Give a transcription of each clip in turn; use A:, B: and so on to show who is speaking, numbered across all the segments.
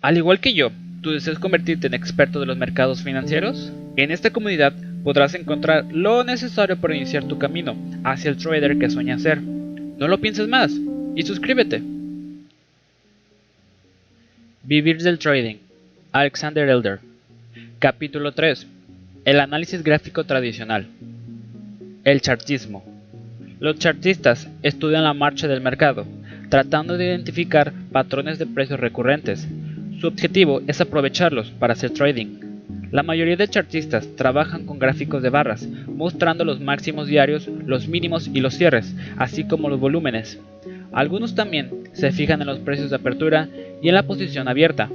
A: Al igual que yo, ¿tú deseas convertirte en experto de los mercados financieros? En esta comunidad podrás encontrar lo necesario para iniciar tu camino hacia el trader que sueñas ser. No lo pienses más y suscríbete. Vivir del trading. Alexander Elder. Capítulo 3. El análisis gráfico tradicional. El chartismo. Los chartistas estudian la marcha del mercado, tratando de identificar patrones de precios recurrentes. Su objetivo es aprovecharlos para hacer trading. La mayoría de chartistas trabajan con gráficos de barras, mostrando los máximos diarios, los mínimos y los cierres, así como los volúmenes. Algunos también se fijan en los precios de apertura y en la posición abierta.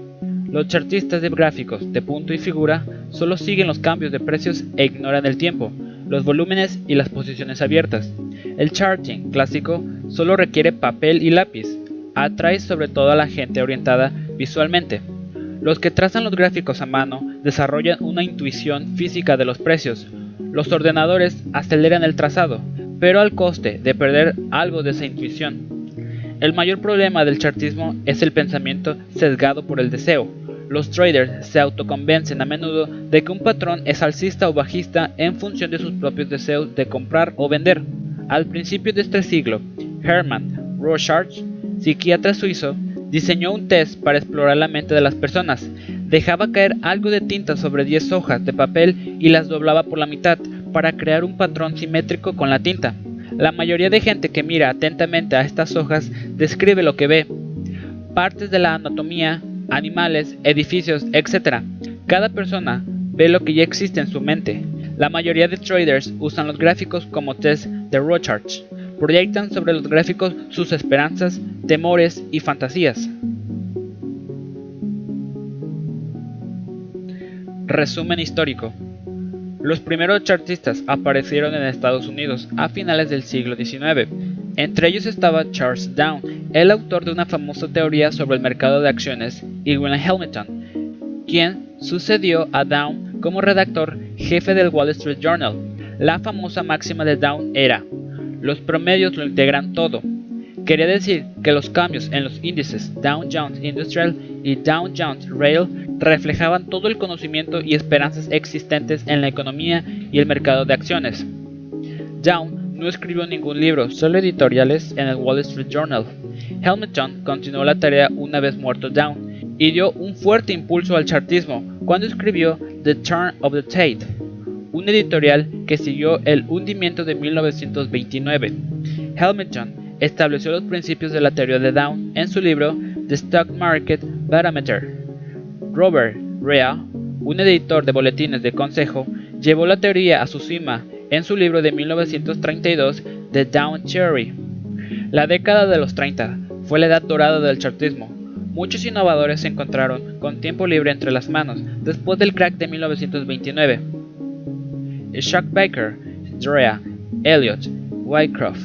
A: Los chartistas de gráficos de punto y figura solo siguen los cambios de precios e ignoran el tiempo, los volúmenes y las posiciones abiertas. El charting clásico solo requiere papel y lápiz, atrae sobre todo a la gente orientada visualmente. Los que trazan los gráficos a mano desarrollan una intuición física de los precios. Los ordenadores aceleran el trazado, pero al coste de perder algo de esa intuición. El mayor problema del chartismo es el pensamiento sesgado por el deseo. Los traders se autoconvencen a menudo de que un patrón es alcista o bajista en función de sus propios deseos de comprar o vender. Al principio de este siglo, Hermann Rorschach, psiquiatra suizo, Diseñó un test para explorar la mente de las personas. Dejaba caer algo de tinta sobre 10 hojas de papel y las doblaba por la mitad para crear un patrón simétrico con la tinta. La mayoría de gente que mira atentamente a estas hojas describe lo que ve. Partes de la anatomía, animales, edificios, etc. Cada persona ve lo que ya existe en su mente. La mayoría de traders usan los gráficos como test de Rorschach proyectan sobre los gráficos sus esperanzas, temores y fantasías. Resumen histórico. Los primeros chartistas aparecieron en Estados Unidos a finales del siglo XIX. Entre ellos estaba Charles Down, el autor de una famosa teoría sobre el mercado de acciones, y William Hamilton, quien sucedió a Down como redactor jefe del Wall Street Journal. La famosa máxima de Down era, los promedios lo integran todo. Quería decir que los cambios en los índices Dow Jones Industrial y Dow Jones Rail reflejaban todo el conocimiento y esperanzas existentes en la economía y el mercado de acciones. Down no escribió ningún libro, solo editoriales en el Wall Street Journal. Hamilton continuó la tarea una vez muerto Down y dio un fuerte impulso al chartismo cuando escribió The Turn of the Tate, un editorial que siguió el hundimiento de 1929. Hamilton estableció los principios de la teoría de Down en su libro The Stock Market Barometer. Robert Rea, un editor de boletines de consejo, llevó la teoría a su cima en su libro de 1932 The Down Theory. La década de los 30 fue la edad dorada del chartismo. Muchos innovadores se encontraron con tiempo libre entre las manos después del crack de 1929 Chuck Baker, Drea, Elliot, Wycroft,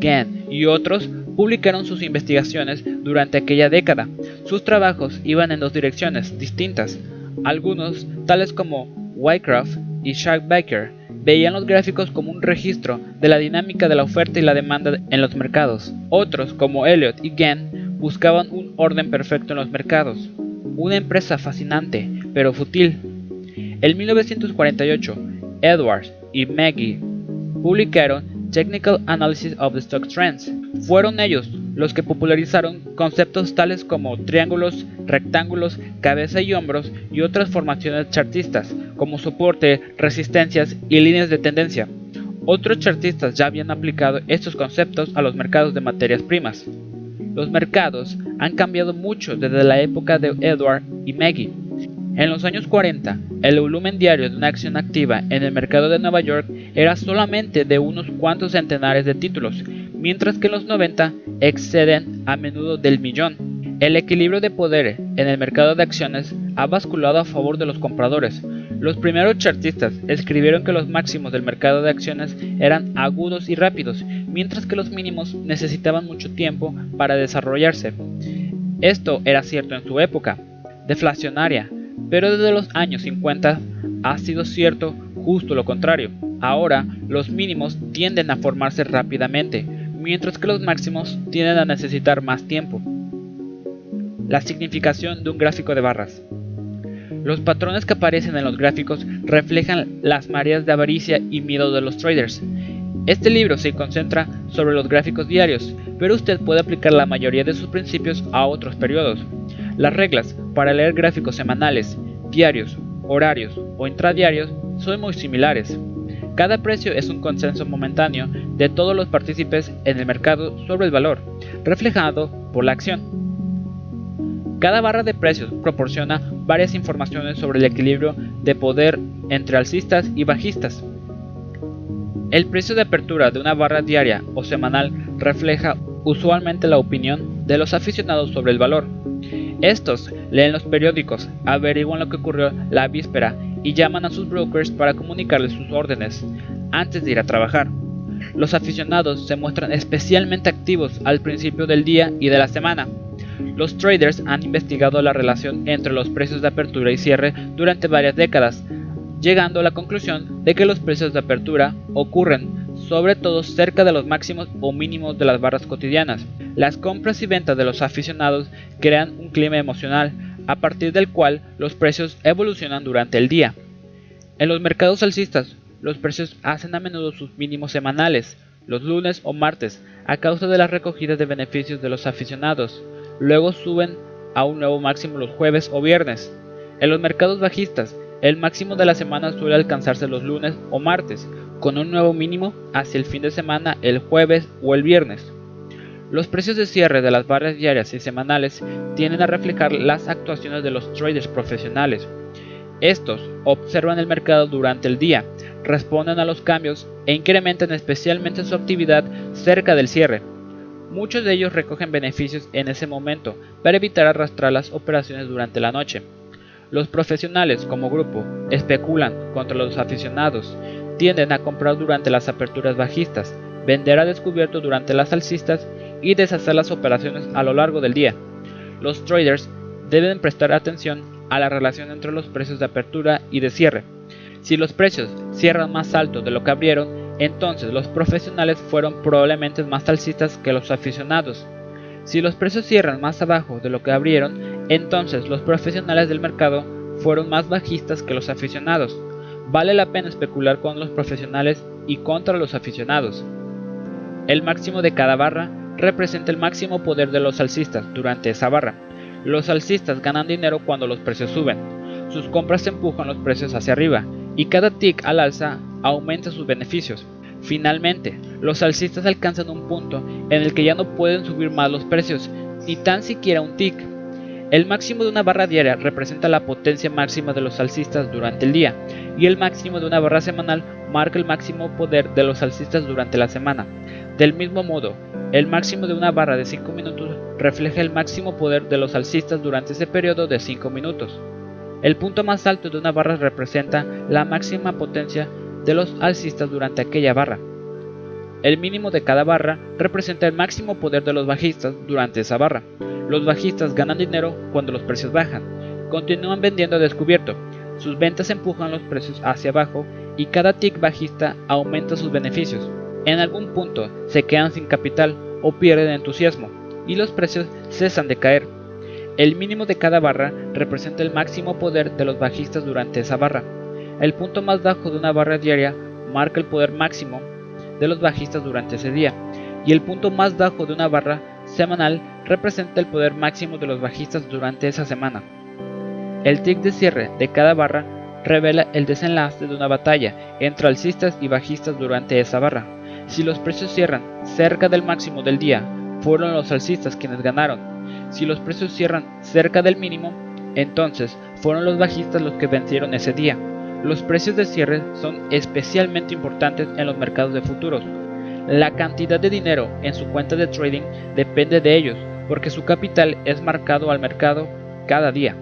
A: Gann y otros publicaron sus investigaciones durante aquella década. Sus trabajos iban en dos direcciones distintas. Algunos, tales como Wycroft y Chuck Baker, veían los gráficos como un registro de la dinámica de la oferta y la demanda en los mercados. Otros, como Elliot y Gann, buscaban un orden perfecto en los mercados. Una empresa fascinante, pero fútil. En 1948, Edwards y Maggie publicaron Technical Analysis of the Stock Trends. Fueron ellos los que popularizaron conceptos tales como triángulos, rectángulos, cabeza y hombros y otras formaciones chartistas, como soporte, resistencias y líneas de tendencia. Otros chartistas ya habían aplicado estos conceptos a los mercados de materias primas. Los mercados han cambiado mucho desde la época de Edward y Maggie. En los años 40, el volumen diario de una acción activa en el mercado de Nueva York era solamente de unos cuantos centenares de títulos, mientras que en los 90 exceden a menudo del millón. El equilibrio de poder en el mercado de acciones ha basculado a favor de los compradores. Los primeros chartistas escribieron que los máximos del mercado de acciones eran agudos y rápidos, mientras que los mínimos necesitaban mucho tiempo para desarrollarse. Esto era cierto en su época deflacionaria, pero desde los años 50 ha sido cierto justo lo contrario. Ahora los mínimos tienden a formarse rápidamente, mientras que los máximos tienden a necesitar más tiempo. La significación de un gráfico de barras. Los patrones que aparecen en los gráficos reflejan las mareas de avaricia y miedo de los traders. Este libro se concentra sobre los gráficos diarios, pero usted puede aplicar la mayoría de sus principios a otros periodos. Las reglas para leer gráficos semanales, diarios, horarios o intradiarios son muy similares. Cada precio es un consenso momentáneo de todos los partícipes en el mercado sobre el valor, reflejado por la acción. Cada barra de precios proporciona varias informaciones sobre el equilibrio de poder entre alcistas y bajistas. El precio de apertura de una barra diaria o semanal refleja usualmente la opinión de los aficionados sobre el valor. Estos leen los periódicos, averiguan lo que ocurrió la víspera y llaman a sus brokers para comunicarles sus órdenes antes de ir a trabajar. Los aficionados se muestran especialmente activos al principio del día y de la semana, los traders han investigado la relación entre los precios de apertura y cierre durante varias décadas, llegando a la conclusión de que los precios de apertura ocurren sobre todo cerca de los máximos o mínimos de las barras cotidianas. Las compras y ventas de los aficionados crean un clima emocional a partir del cual los precios evolucionan durante el día. En los mercados alcistas, los precios hacen a menudo sus mínimos semanales, los lunes o martes, a causa de las recogidas de beneficios de los aficionados luego suben a un nuevo máximo los jueves o viernes. En los mercados bajistas, el máximo de la semana suele alcanzarse los lunes o martes, con un nuevo mínimo hacia el fin de semana el jueves o el viernes. Los precios de cierre de las barras diarias y semanales tienden a reflejar las actuaciones de los traders profesionales. Estos observan el mercado durante el día, responden a los cambios e incrementan especialmente su actividad cerca del cierre, Muchos de ellos recogen beneficios en ese momento para evitar arrastrar las operaciones durante la noche. Los profesionales como grupo especulan contra los aficionados, tienden a comprar durante las aperturas bajistas, vender a descubierto durante las alcistas y deshacer las operaciones a lo largo del día. Los traders deben prestar atención a la relación entre los precios de apertura y de cierre. Si los precios cierran más alto de lo que abrieron, entonces los profesionales fueron probablemente más alcistas que los aficionados. Si los precios cierran más abajo de lo que abrieron, entonces los profesionales del mercado fueron más bajistas que los aficionados. Vale la pena especular con los profesionales y contra los aficionados. El máximo de cada barra representa el máximo poder de los alcistas durante esa barra. Los alcistas ganan dinero cuando los precios suben. Sus compras empujan los precios hacia arriba y cada tick al alza aumenta sus beneficios. Finalmente, los alcistas alcanzan un punto en el que ya no pueden subir más los precios, ni tan siquiera un tick. El máximo de una barra diaria representa la potencia máxima de los alcistas durante el día, y el máximo de una barra semanal marca el máximo poder de los alcistas durante la semana. Del mismo modo, el máximo de una barra de 5 minutos refleja el máximo poder de los alcistas durante ese periodo de 5 minutos. El punto más alto de una barra representa la máxima potencia de los alcistas durante aquella barra. El mínimo de cada barra representa el máximo poder de los bajistas durante esa barra. Los bajistas ganan dinero cuando los precios bajan. Continúan vendiendo a descubierto. Sus ventas empujan los precios hacia abajo y cada tick bajista aumenta sus beneficios. En algún punto se quedan sin capital o pierden entusiasmo y los precios cesan de caer. El mínimo de cada barra representa el máximo poder de los bajistas durante esa barra. El punto más bajo de una barra diaria marca el poder máximo de los bajistas durante ese día, y el punto más bajo de una barra semanal representa el poder máximo de los bajistas durante esa semana. El tick de cierre de cada barra revela el desenlace de una batalla entre alcistas y bajistas durante esa barra. Si los precios cierran cerca del máximo del día, fueron los alcistas quienes ganaron. Si los precios cierran cerca del mínimo, entonces fueron los bajistas los que vencieron ese día. Los precios de cierre son especialmente importantes en los mercados de futuros. La cantidad de dinero en su cuenta de trading depende de ellos, porque su capital es marcado al mercado cada día.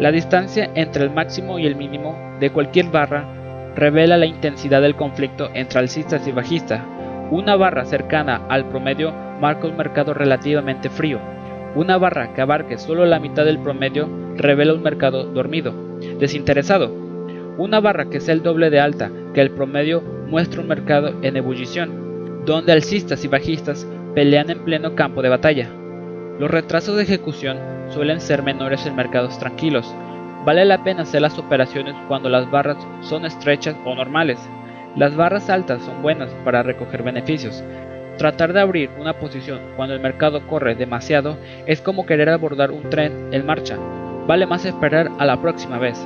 A: La distancia entre el máximo y el mínimo de cualquier barra revela la intensidad del conflicto entre alcistas y bajistas. Una barra cercana al promedio marca un mercado relativamente frío. Una barra que abarque solo la mitad del promedio revela un mercado dormido desinteresado. Una barra que sea el doble de alta que el promedio muestra un mercado en ebullición, donde alcistas y bajistas pelean en pleno campo de batalla. Los retrasos de ejecución suelen ser menores en mercados tranquilos. Vale la pena hacer las operaciones cuando las barras son estrechas o normales. Las barras altas son buenas para recoger beneficios. Tratar de abrir una posición cuando el mercado corre demasiado es como querer abordar un tren en marcha. Vale más esperar a la próxima vez.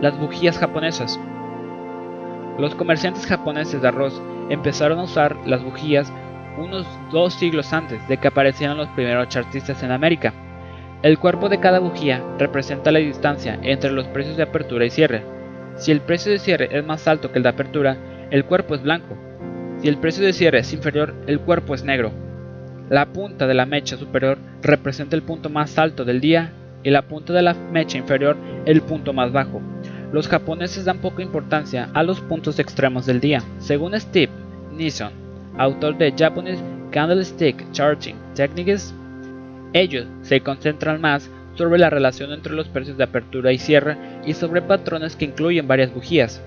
A: Las bujías japonesas. Los comerciantes japoneses de arroz empezaron a usar las bujías unos dos siglos antes de que aparecieran los primeros chartistas en América. El cuerpo de cada bujía representa la distancia entre los precios de apertura y cierre. Si el precio de cierre es más alto que el de apertura, el cuerpo es blanco. Si el precio de cierre es inferior, el cuerpo es negro. La punta de la mecha superior representa el punto más alto del día y la punta de la mecha inferior el punto más bajo. Los japoneses dan poca importancia a los puntos extremos del día. Según Steve Nisson, autor de Japanese Candlestick Charting Techniques, ellos se concentran más sobre la relación entre los precios de apertura y cierre y sobre patrones que incluyen varias bujías.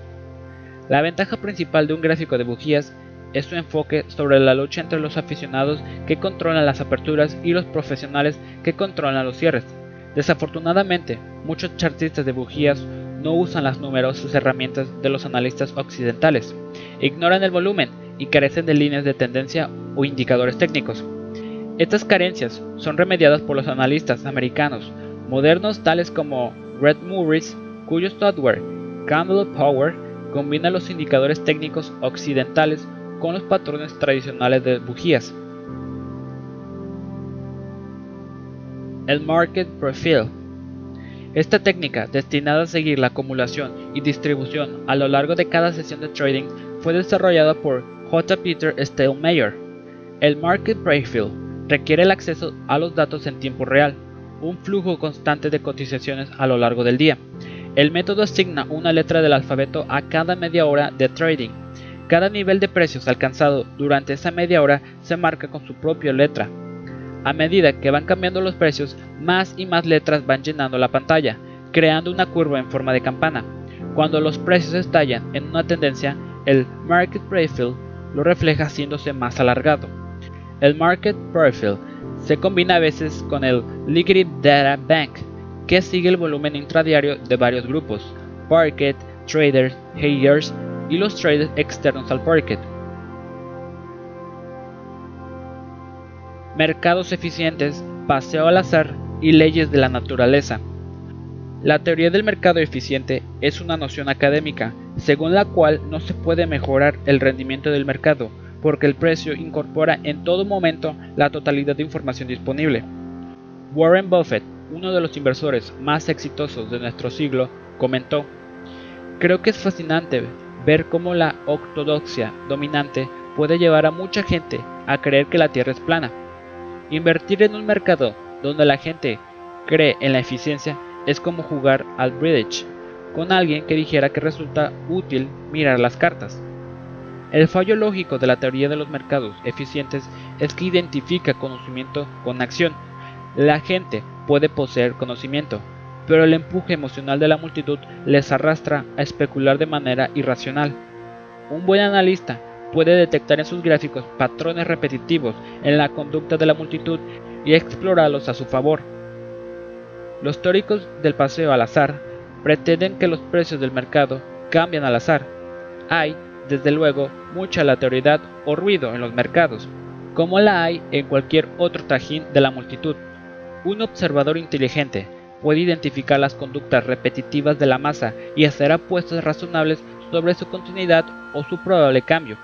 A: La ventaja principal de un gráfico de bujías es su enfoque sobre la lucha entre los aficionados que controlan las aperturas y los profesionales que controlan los cierres. Desafortunadamente, muchos chartistas de bujías no usan las numerosas herramientas de los analistas occidentales, ignoran el volumen y carecen de líneas de tendencia o indicadores técnicos. Estas carencias son remediadas por los analistas americanos modernos tales como Red Morris, cuyo software Candle Power combina los indicadores técnicos occidentales con los patrones tradicionales de bujías. El Market Profile esta técnica, destinada a seguir la acumulación y distribución a lo largo de cada sesión de trading, fue desarrollada por J. Peter Stallmeyer. El Market Profile requiere el acceso a los datos en tiempo real, un flujo constante de cotizaciones a lo largo del día. El método asigna una letra del alfabeto a cada media hora de trading. Cada nivel de precios alcanzado durante esa media hora se marca con su propia letra. A medida que van cambiando los precios, más y más letras van llenando la pantalla, creando una curva en forma de campana. Cuando los precios estallan en una tendencia, el Market Profile lo refleja haciéndose más alargado. El Market Profile se combina a veces con el Liquidity Data Bank, que sigue el volumen intradiario de varios grupos, Parket, Traders, Hedgers y los traders externos al Parket. Mercados eficientes, paseo al azar y leyes de la naturaleza. La teoría del mercado eficiente es una noción académica, según la cual no se puede mejorar el rendimiento del mercado, porque el precio incorpora en todo momento la totalidad de información disponible. Warren Buffett, uno de los inversores más exitosos de nuestro siglo, comentó, Creo que es fascinante ver cómo la ortodoxia dominante puede llevar a mucha gente a creer que la Tierra es plana. Invertir en un mercado donde la gente cree en la eficiencia es como jugar al bridge con alguien que dijera que resulta útil mirar las cartas. El fallo lógico de la teoría de los mercados eficientes es que identifica conocimiento con acción. La gente puede poseer conocimiento, pero el empuje emocional de la multitud les arrastra a especular de manera irracional. Un buen analista puede detectar en sus gráficos patrones repetitivos en la conducta de la multitud y explorarlos a su favor. Los teóricos del paseo al azar pretenden que los precios del mercado cambian al azar. Hay, desde luego, mucha aleatoriedad o ruido en los mercados, como la hay en cualquier otro trajín de la multitud. Un observador inteligente puede identificar las conductas repetitivas de la masa y hacer apuestas razonables sobre su continuidad o su probable cambio.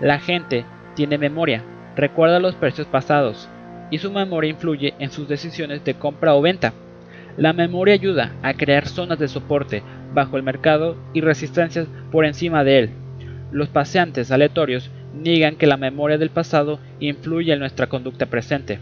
A: La gente tiene memoria, recuerda los precios pasados y su memoria influye en sus decisiones de compra o venta. La memoria ayuda a crear zonas de soporte bajo el mercado y resistencias por encima de él. Los paseantes aleatorios niegan que la memoria del pasado influye en nuestra conducta presente.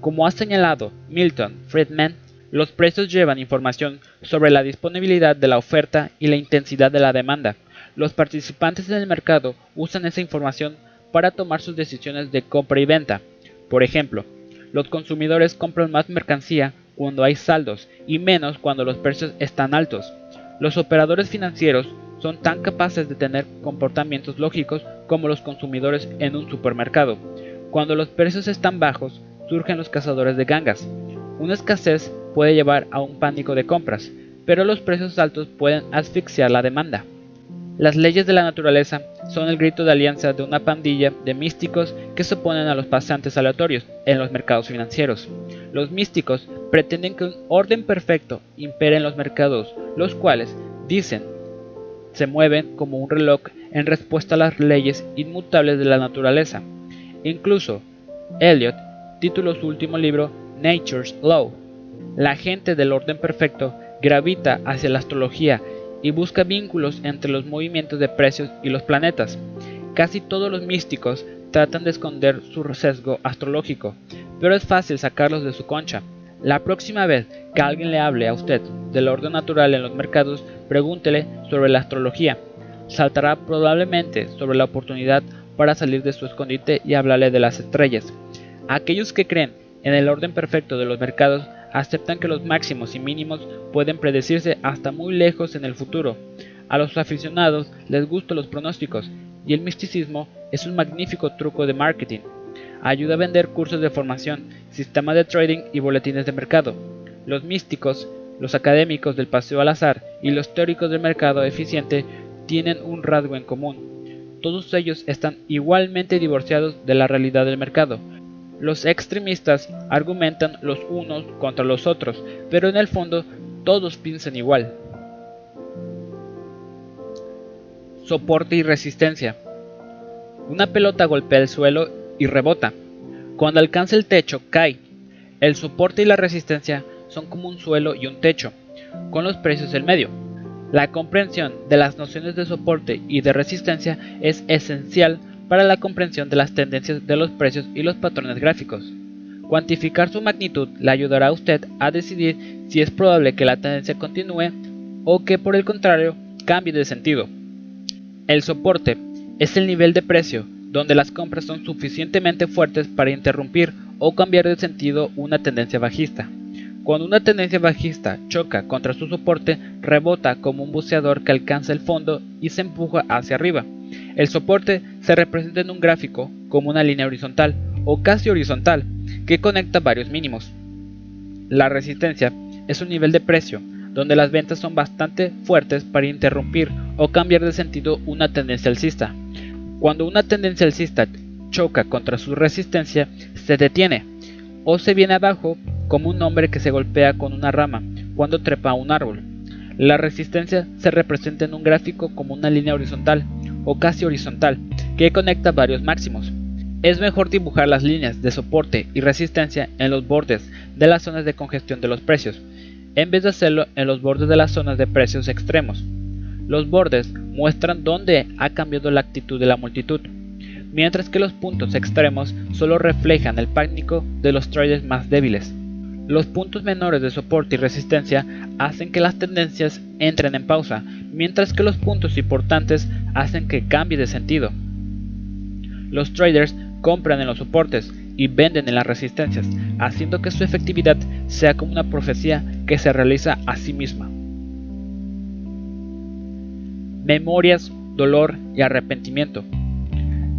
A: Como ha señalado Milton Friedman, los precios llevan información sobre la disponibilidad de la oferta y la intensidad de la demanda. Los participantes en el mercado usan esa información para tomar sus decisiones de compra y venta. Por ejemplo, los consumidores compran más mercancía cuando hay saldos y menos cuando los precios están altos. Los operadores financieros son tan capaces de tener comportamientos lógicos como los consumidores en un supermercado. Cuando los precios están bajos, surgen los cazadores de gangas. Una escasez puede llevar a un pánico de compras, pero los precios altos pueden asfixiar la demanda. Las leyes de la naturaleza son el grito de alianza de una pandilla de místicos que se oponen a los pasantes aleatorios en los mercados financieros. Los místicos pretenden que un orden perfecto impere en los mercados, los cuales, dicen, se mueven como un reloj en respuesta a las leyes inmutables de la naturaleza. Incluso, Eliot tituló su último libro Nature's Law. La gente del orden perfecto gravita hacia la astrología y busca vínculos entre los movimientos de precios y los planetas. Casi todos los místicos tratan de esconder su sesgo astrológico, pero es fácil sacarlos de su concha. La próxima vez que alguien le hable a usted del orden natural en los mercados, pregúntele sobre la astrología. Saltará probablemente sobre la oportunidad para salir de su escondite y hablarle de las estrellas. Aquellos que creen en el orden perfecto de los mercados aceptan que los máximos y mínimos pueden predecirse hasta muy lejos en el futuro. A los aficionados les gustan los pronósticos y el misticismo es un magnífico truco de marketing. Ayuda a vender cursos de formación, sistemas de trading y boletines de mercado. Los místicos, los académicos del paseo al azar y los teóricos del mercado eficiente tienen un rasgo en común. Todos ellos están igualmente divorciados de la realidad del mercado, los extremistas argumentan los unos contra los otros, pero en el fondo todos piensan igual. Soporte y resistencia. Una pelota golpea el suelo y rebota. Cuando alcanza el techo, cae. El soporte y la resistencia son como un suelo y un techo, con los precios en medio. La comprensión de las nociones de soporte y de resistencia es esencial para la comprensión de las tendencias de los precios y los patrones gráficos. Cuantificar su magnitud le ayudará a usted a decidir si es probable que la tendencia continúe o que por el contrario cambie de sentido. El soporte es el nivel de precio donde las compras son suficientemente fuertes para interrumpir o cambiar de sentido una tendencia bajista. Cuando una tendencia bajista choca contra su soporte, rebota como un buceador que alcanza el fondo y se empuja hacia arriba. El soporte se representa en un gráfico como una línea horizontal o casi horizontal que conecta varios mínimos. La resistencia es un nivel de precio donde las ventas son bastante fuertes para interrumpir o cambiar de sentido una tendencia alcista. Cuando una tendencia alcista choca contra su resistencia, se detiene o se viene abajo como un hombre que se golpea con una rama cuando trepa a un árbol. La resistencia se representa en un gráfico como una línea horizontal o casi horizontal que conecta varios máximos. Es mejor dibujar las líneas de soporte y resistencia en los bordes de las zonas de congestión de los precios, en vez de hacerlo en los bordes de las zonas de precios extremos. Los bordes muestran dónde ha cambiado la actitud de la multitud, mientras que los puntos extremos solo reflejan el pánico de los traders más débiles. Los puntos menores de soporte y resistencia hacen que las tendencias entren en pausa, mientras que los puntos importantes hacen que cambie de sentido. Los traders compran en los soportes y venden en las resistencias, haciendo que su efectividad sea como una profecía que se realiza a sí misma. Memorias, dolor y arrepentimiento.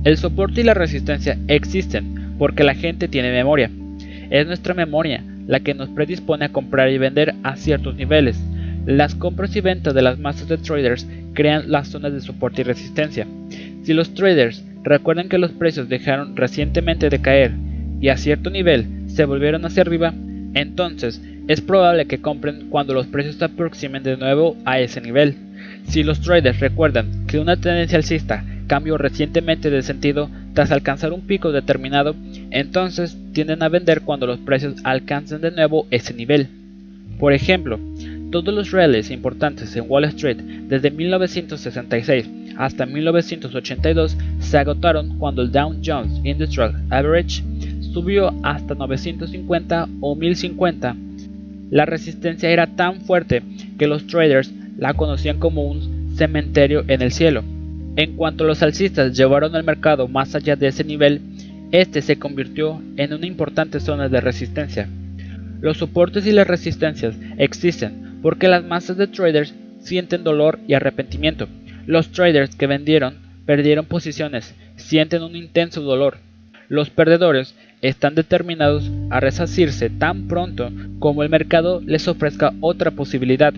A: El soporte y la resistencia existen porque la gente tiene memoria. Es nuestra memoria la que nos predispone a comprar y vender a ciertos niveles. Las compras y ventas de las masas de traders crean las zonas de soporte y resistencia. Si los traders recuerdan que los precios dejaron recientemente de caer y a cierto nivel se volvieron hacia arriba, entonces es probable que compren cuando los precios se aproximen de nuevo a ese nivel. Si los traders recuerdan que una tendencia alcista cambió recientemente de sentido tras alcanzar un pico determinado, entonces tienden a vender cuando los precios alcancen de nuevo ese nivel. Por ejemplo, todos los rallies importantes en Wall Street desde 1966 hasta 1982 se agotaron cuando el Dow Jones Industrial Average subió hasta 950 o 1050. La resistencia era tan fuerte que los traders la conocían como un cementerio en el cielo. En cuanto los alcistas llevaron el mercado más allá de ese nivel, este se convirtió en una importante zona de resistencia. Los soportes y las resistencias existen porque las masas de traders sienten dolor y arrepentimiento. Los traders que vendieron perdieron posiciones, sienten un intenso dolor. Los perdedores están determinados a resacirse tan pronto como el mercado les ofrezca otra posibilidad.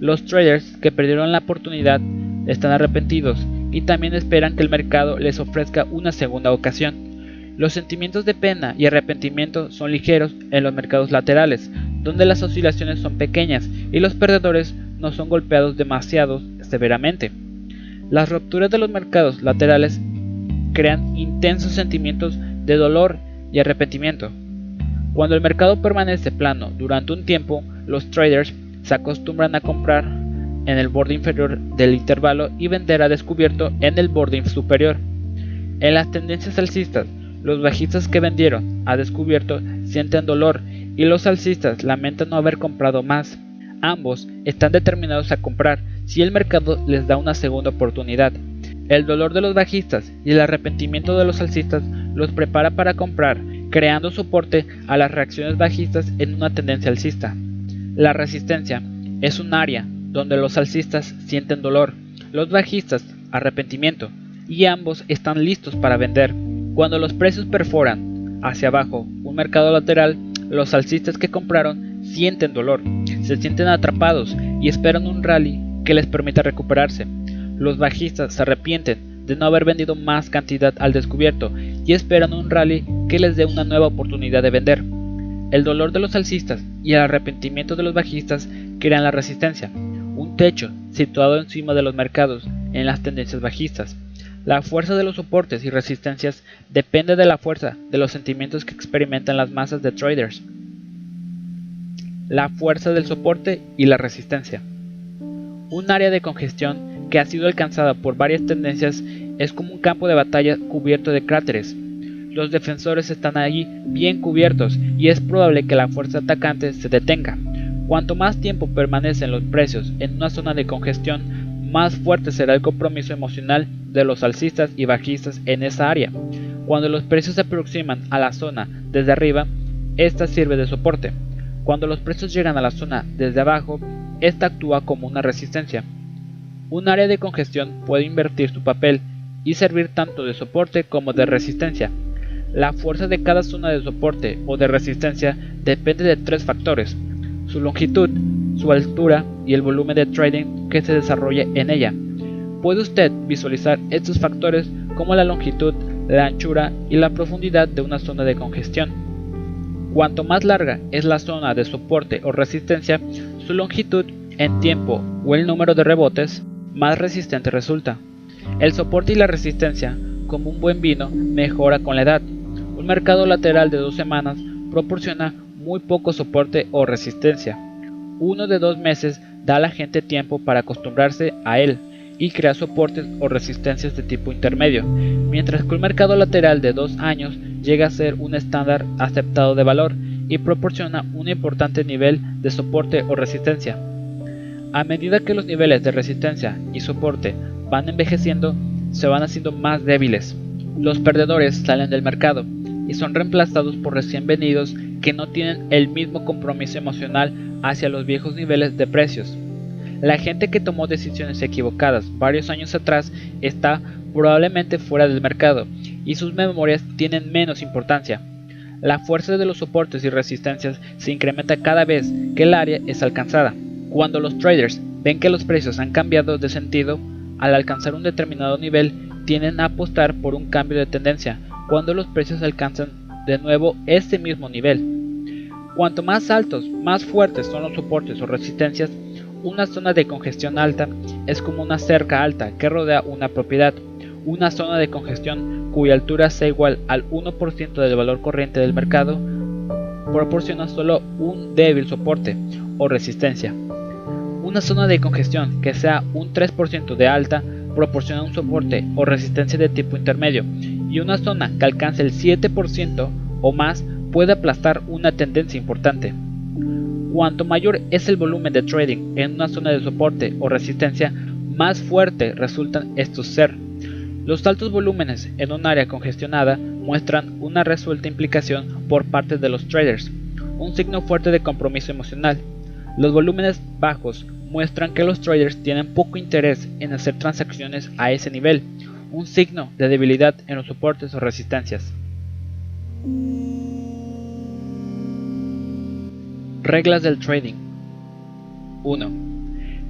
A: Los traders que perdieron la oportunidad están arrepentidos y también esperan que el mercado les ofrezca una segunda ocasión. Los sentimientos de pena y arrepentimiento son ligeros en los mercados laterales, donde las oscilaciones son pequeñas y los perdedores no son golpeados demasiado severamente. Las rupturas de los mercados laterales crean intensos sentimientos de dolor y arrepentimiento. Cuando el mercado permanece plano durante un tiempo, los traders se acostumbran a comprar en el borde inferior del intervalo y vender a descubierto en el borde superior. En las tendencias alcistas, los bajistas que vendieron a descubierto sienten dolor y los alcistas lamentan no haber comprado más. Ambos están determinados a comprar si el mercado les da una segunda oportunidad. El dolor de los bajistas y el arrepentimiento de los alcistas los prepara para comprar, creando soporte a las reacciones bajistas en una tendencia alcista. La resistencia es un área donde los alcistas sienten dolor, los bajistas arrepentimiento, y ambos están listos para vender. Cuando los precios perforan hacia abajo un mercado lateral, los alcistas que compraron sienten dolor, se sienten atrapados y esperan un rally que les permita recuperarse. Los bajistas se arrepienten de no haber vendido más cantidad al descubierto y esperan un rally que les dé una nueva oportunidad de vender. El dolor de los alcistas y el arrepentimiento de los bajistas crean la resistencia, un techo situado encima de los mercados en las tendencias bajistas. La fuerza de los soportes y resistencias depende de la fuerza de los sentimientos que experimentan las masas de traders. La fuerza del soporte y la resistencia. Un área de congestión que ha sido alcanzada por varias tendencias es como un campo de batalla cubierto de cráteres. Los defensores están allí bien cubiertos y es probable que la fuerza atacante se detenga. Cuanto más tiempo permanecen los precios en una zona de congestión, más fuerte será el compromiso emocional de los alcistas y bajistas en esa área. Cuando los precios se aproximan a la zona desde arriba, esta sirve de soporte. Cuando los precios llegan a la zona desde abajo, esta actúa como una resistencia. Un área de congestión puede invertir su papel y servir tanto de soporte como de resistencia. La fuerza de cada zona de soporte o de resistencia depende de tres factores, su longitud, su altura y el volumen de trading que se desarrolle en ella. Puede usted visualizar estos factores como la longitud, la anchura y la profundidad de una zona de congestión. Cuanto más larga es la zona de soporte o resistencia, su longitud en tiempo o el número de rebotes, más resistente resulta. El soporte y la resistencia, como un buen vino, mejora con la edad. Un mercado lateral de dos semanas proporciona muy poco soporte o resistencia. Uno de dos meses da a la gente tiempo para acostumbrarse a él y crear soportes o resistencias de tipo intermedio, mientras que un mercado lateral de dos años llega a ser un estándar aceptado de valor y proporciona un importante nivel de soporte o resistencia. A medida que los niveles de resistencia y soporte van envejeciendo, se van haciendo más débiles. Los perdedores salen del mercado y son reemplazados por recién venidos que no tienen el mismo compromiso emocional hacia los viejos niveles de precios. La gente que tomó decisiones equivocadas varios años atrás está probablemente fuera del mercado y sus memorias tienen menos importancia. La fuerza de los soportes y resistencias se incrementa cada vez que el área es alcanzada. Cuando los traders ven que los precios han cambiado de sentido, al alcanzar un determinado nivel, tienden a apostar por un cambio de tendencia cuando los precios alcanzan de nuevo este mismo nivel. Cuanto más altos, más fuertes son los soportes o resistencias, una zona de congestión alta es como una cerca alta que rodea una propiedad. Una zona de congestión cuya altura sea igual al 1% del valor corriente del mercado proporciona solo un débil soporte o resistencia. Una zona de congestión que sea un 3% de alta proporciona un soporte o resistencia de tipo intermedio y una zona que alcance el 7% o más puede aplastar una tendencia importante. Cuanto mayor es el volumen de trading en una zona de soporte o resistencia, más fuerte resultan estos ser. Los altos volúmenes en un área congestionada muestran una resuelta implicación por parte de los traders, un signo fuerte de compromiso emocional. Los volúmenes bajos muestran que los traders tienen poco interés en hacer transacciones a ese nivel, un signo de debilidad en los soportes o resistencias. Reglas del trading 1.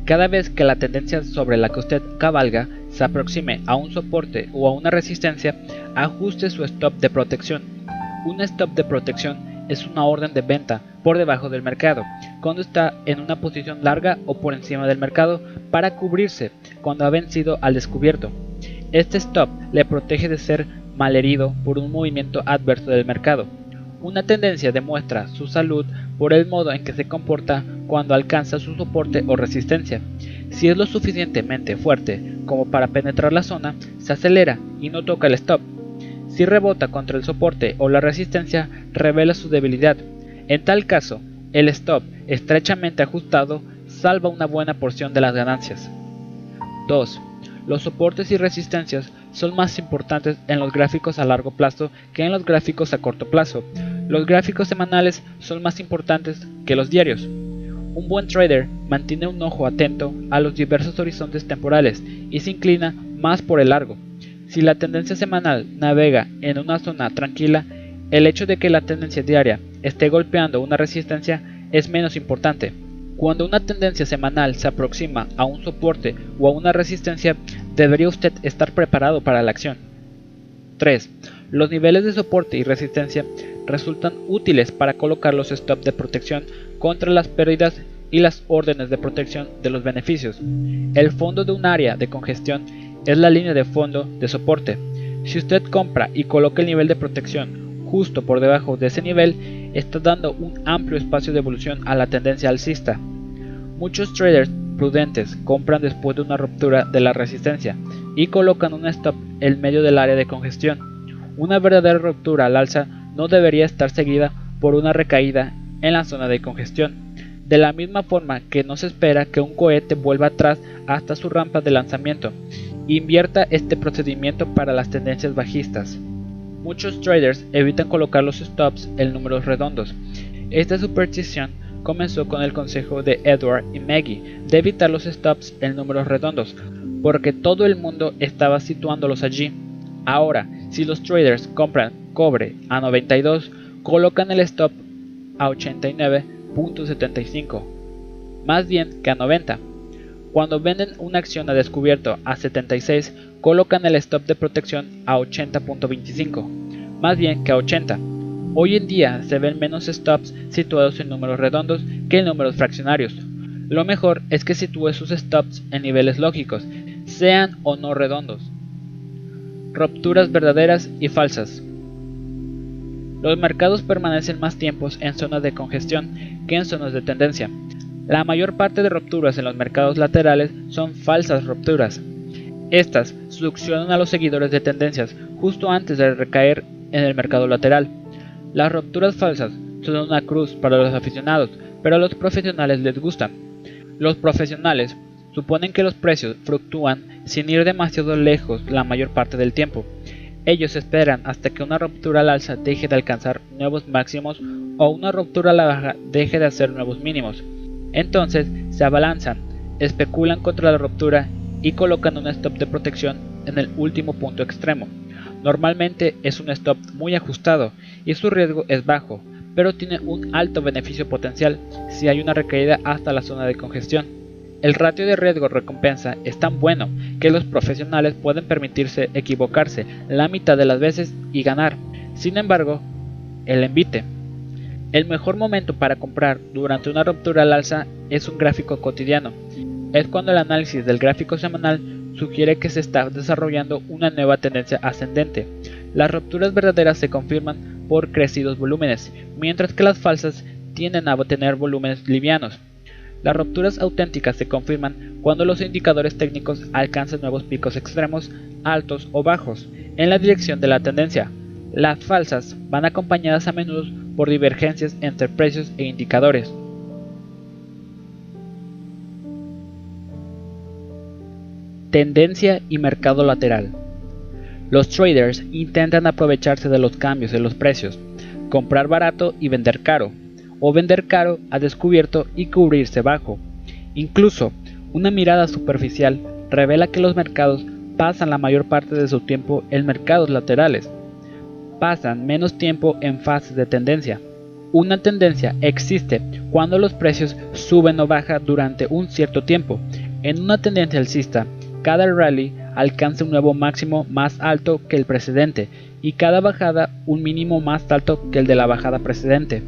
A: Cada vez que la tendencia sobre la que usted cabalga se aproxime a un soporte o a una resistencia, ajuste su stop de protección. Un stop de protección es una orden de venta por debajo del mercado, cuando está en una posición larga o por encima del mercado para cubrirse cuando ha vencido al descubierto. Este stop le protege de ser malherido por un movimiento adverso del mercado. Una tendencia demuestra su salud por el modo en que se comporta cuando alcanza su soporte o resistencia. Si es lo suficientemente fuerte como para penetrar la zona, se acelera y no toca el stop. Si rebota contra el soporte o la resistencia, revela su debilidad. En tal caso, el stop estrechamente ajustado salva una buena porción de las ganancias. 2. Los soportes y resistencias son más importantes en los gráficos a largo plazo que en los gráficos a corto plazo. Los gráficos semanales son más importantes que los diarios. Un buen trader mantiene un ojo atento a los diversos horizontes temporales y se inclina más por el largo. Si la tendencia semanal navega en una zona tranquila, el hecho de que la tendencia diaria esté golpeando una resistencia es menos importante. Cuando una tendencia semanal se aproxima a un soporte o a una resistencia, debería usted estar preparado para la acción. 3. Los niveles de soporte y resistencia resultan útiles para colocar los stops de protección contra las pérdidas y las órdenes de protección de los beneficios. El fondo de un área de congestión es la línea de fondo de soporte. Si usted compra y coloca el nivel de protección justo por debajo de ese nivel, está dando un amplio espacio de evolución a la tendencia alcista. Muchos traders prudentes compran después de una ruptura de la resistencia y colocan un stop en medio del área de congestión. Una verdadera ruptura al alza no debería estar seguida por una recaída en la zona de congestión, de la misma forma que no se espera que un cohete vuelva atrás hasta su rampa de lanzamiento. Invierta este procedimiento para las tendencias bajistas. Muchos traders evitan colocar los stops en números redondos. Esta superstición comenzó con el consejo de Edward y Maggie de evitar los stops en números redondos, porque todo el mundo estaba situándolos allí. Ahora, si los traders compran cobre a 92, colocan el stop a 89.75, más bien que a 90. Cuando venden una acción a descubierto a 76, colocan el stop de protección a 80.25, más bien que a 80. Hoy en día se ven menos stops situados en números redondos que en números fraccionarios. Lo mejor es que sitúe sus stops en niveles lógicos, sean o no redondos. Rupturas verdaderas y falsas. Los mercados permanecen más tiempos en zonas de congestión que en zonas de tendencia. La mayor parte de rupturas en los mercados laterales son falsas rupturas. Estas succionan a los seguidores de tendencias justo antes de recaer en el mercado lateral. Las rupturas falsas son una cruz para los aficionados, pero a los profesionales les gustan. Los profesionales suponen que los precios fluctúan sin ir demasiado lejos la mayor parte del tiempo. Ellos esperan hasta que una ruptura al alza deje de alcanzar nuevos máximos o una ruptura a la baja deje de hacer nuevos mínimos. Entonces se abalanzan, especulan contra la ruptura y colocan un stop de protección en el último punto extremo. Normalmente es un stop muy ajustado y su riesgo es bajo, pero tiene un alto beneficio potencial si hay una recaída hasta la zona de congestión. El ratio de riesgo-recompensa es tan bueno que los profesionales pueden permitirse equivocarse la mitad de las veces y ganar. Sin embargo, el envite. El mejor momento para comprar durante una ruptura al alza es un gráfico cotidiano. Es cuando el análisis del gráfico semanal sugiere que se está desarrollando una nueva tendencia ascendente. Las rupturas verdaderas se confirman por crecidos volúmenes, mientras que las falsas tienden a tener volúmenes livianos. Las rupturas auténticas se confirman cuando los indicadores técnicos alcanzan nuevos picos extremos, altos o bajos, en la dirección de la tendencia. Las falsas van acompañadas a menudo por divergencias entre precios e indicadores. Tendencia y mercado lateral. Los traders intentan aprovecharse de los cambios en los precios, comprar barato y vender caro, o vender caro a descubierto y cubrirse bajo. Incluso, una mirada superficial revela que los mercados pasan la mayor parte de su tiempo en mercados laterales. pasan menos tiempo en fases de tendencia. Una tendencia existe cuando los precios suben o bajan durante un cierto tiempo. En una tendencia alcista, cada rally alcanza un nuevo máximo más alto que el precedente y cada bajada un mínimo más alto que el de la bajada precedente.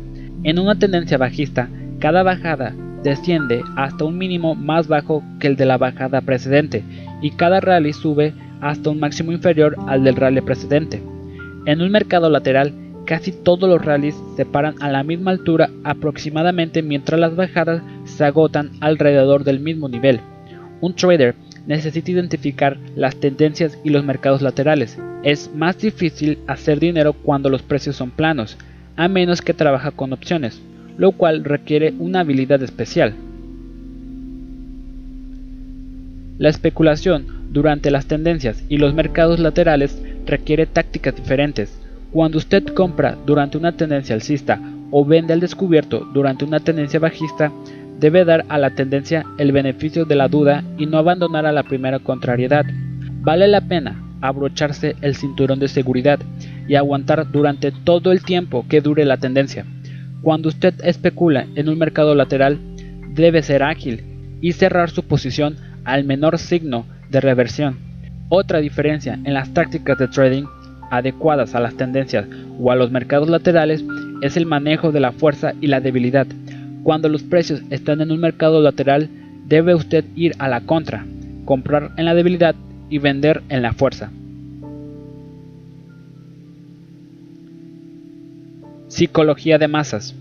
A: En una tendencia bajista, cada bajada desciende hasta un mínimo más bajo que el de la bajada precedente y cada rally sube hasta un máximo inferior al del rally precedente. En un mercado lateral, casi todos los rallies se paran a la misma altura aproximadamente mientras las bajadas se agotan alrededor del mismo nivel. Un trader necesita identificar las tendencias y los mercados laterales. Es más difícil hacer dinero cuando los precios son planos, a menos que trabaja con opciones, lo cual requiere una habilidad especial. La especulación durante las tendencias y los mercados laterales requiere tácticas diferentes. Cuando usted compra durante una tendencia alcista o vende al descubierto durante una tendencia bajista, debe dar a la tendencia el beneficio de la duda y no abandonar a la primera contrariedad. Vale la pena abrocharse el cinturón de seguridad y aguantar durante todo el tiempo que dure la tendencia. Cuando usted especula en un mercado lateral, debe ser ágil y cerrar su posición al menor signo de reversión. Otra diferencia en las tácticas de trading adecuadas a las tendencias o a los mercados laterales es el manejo de la fuerza y la debilidad. Cuando los precios están en un mercado lateral, debe usted ir a la contra, comprar en la debilidad y vender en la fuerza. Psicología de masas.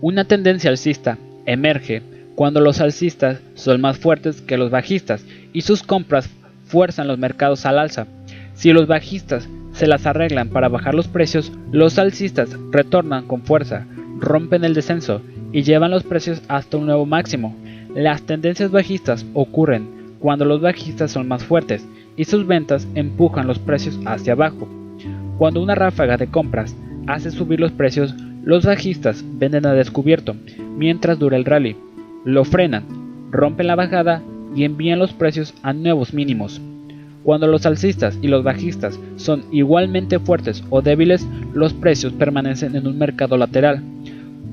A: Una tendencia alcista emerge cuando los alcistas son más fuertes que los bajistas y sus compras fuerzan los mercados al alza. Si los bajistas se las arreglan para bajar los precios, los alcistas retornan con fuerza, rompen el descenso y llevan los precios hasta un nuevo máximo. Las tendencias bajistas ocurren cuando los bajistas son más fuertes y sus ventas empujan los precios hacia abajo. Cuando una ráfaga de compras hace subir los precios, los bajistas venden a descubierto mientras dura el rally. Lo frenan, rompen la bajada y envían los precios a nuevos mínimos. Cuando los alcistas y los bajistas son igualmente fuertes o débiles, los precios permanecen en un mercado lateral.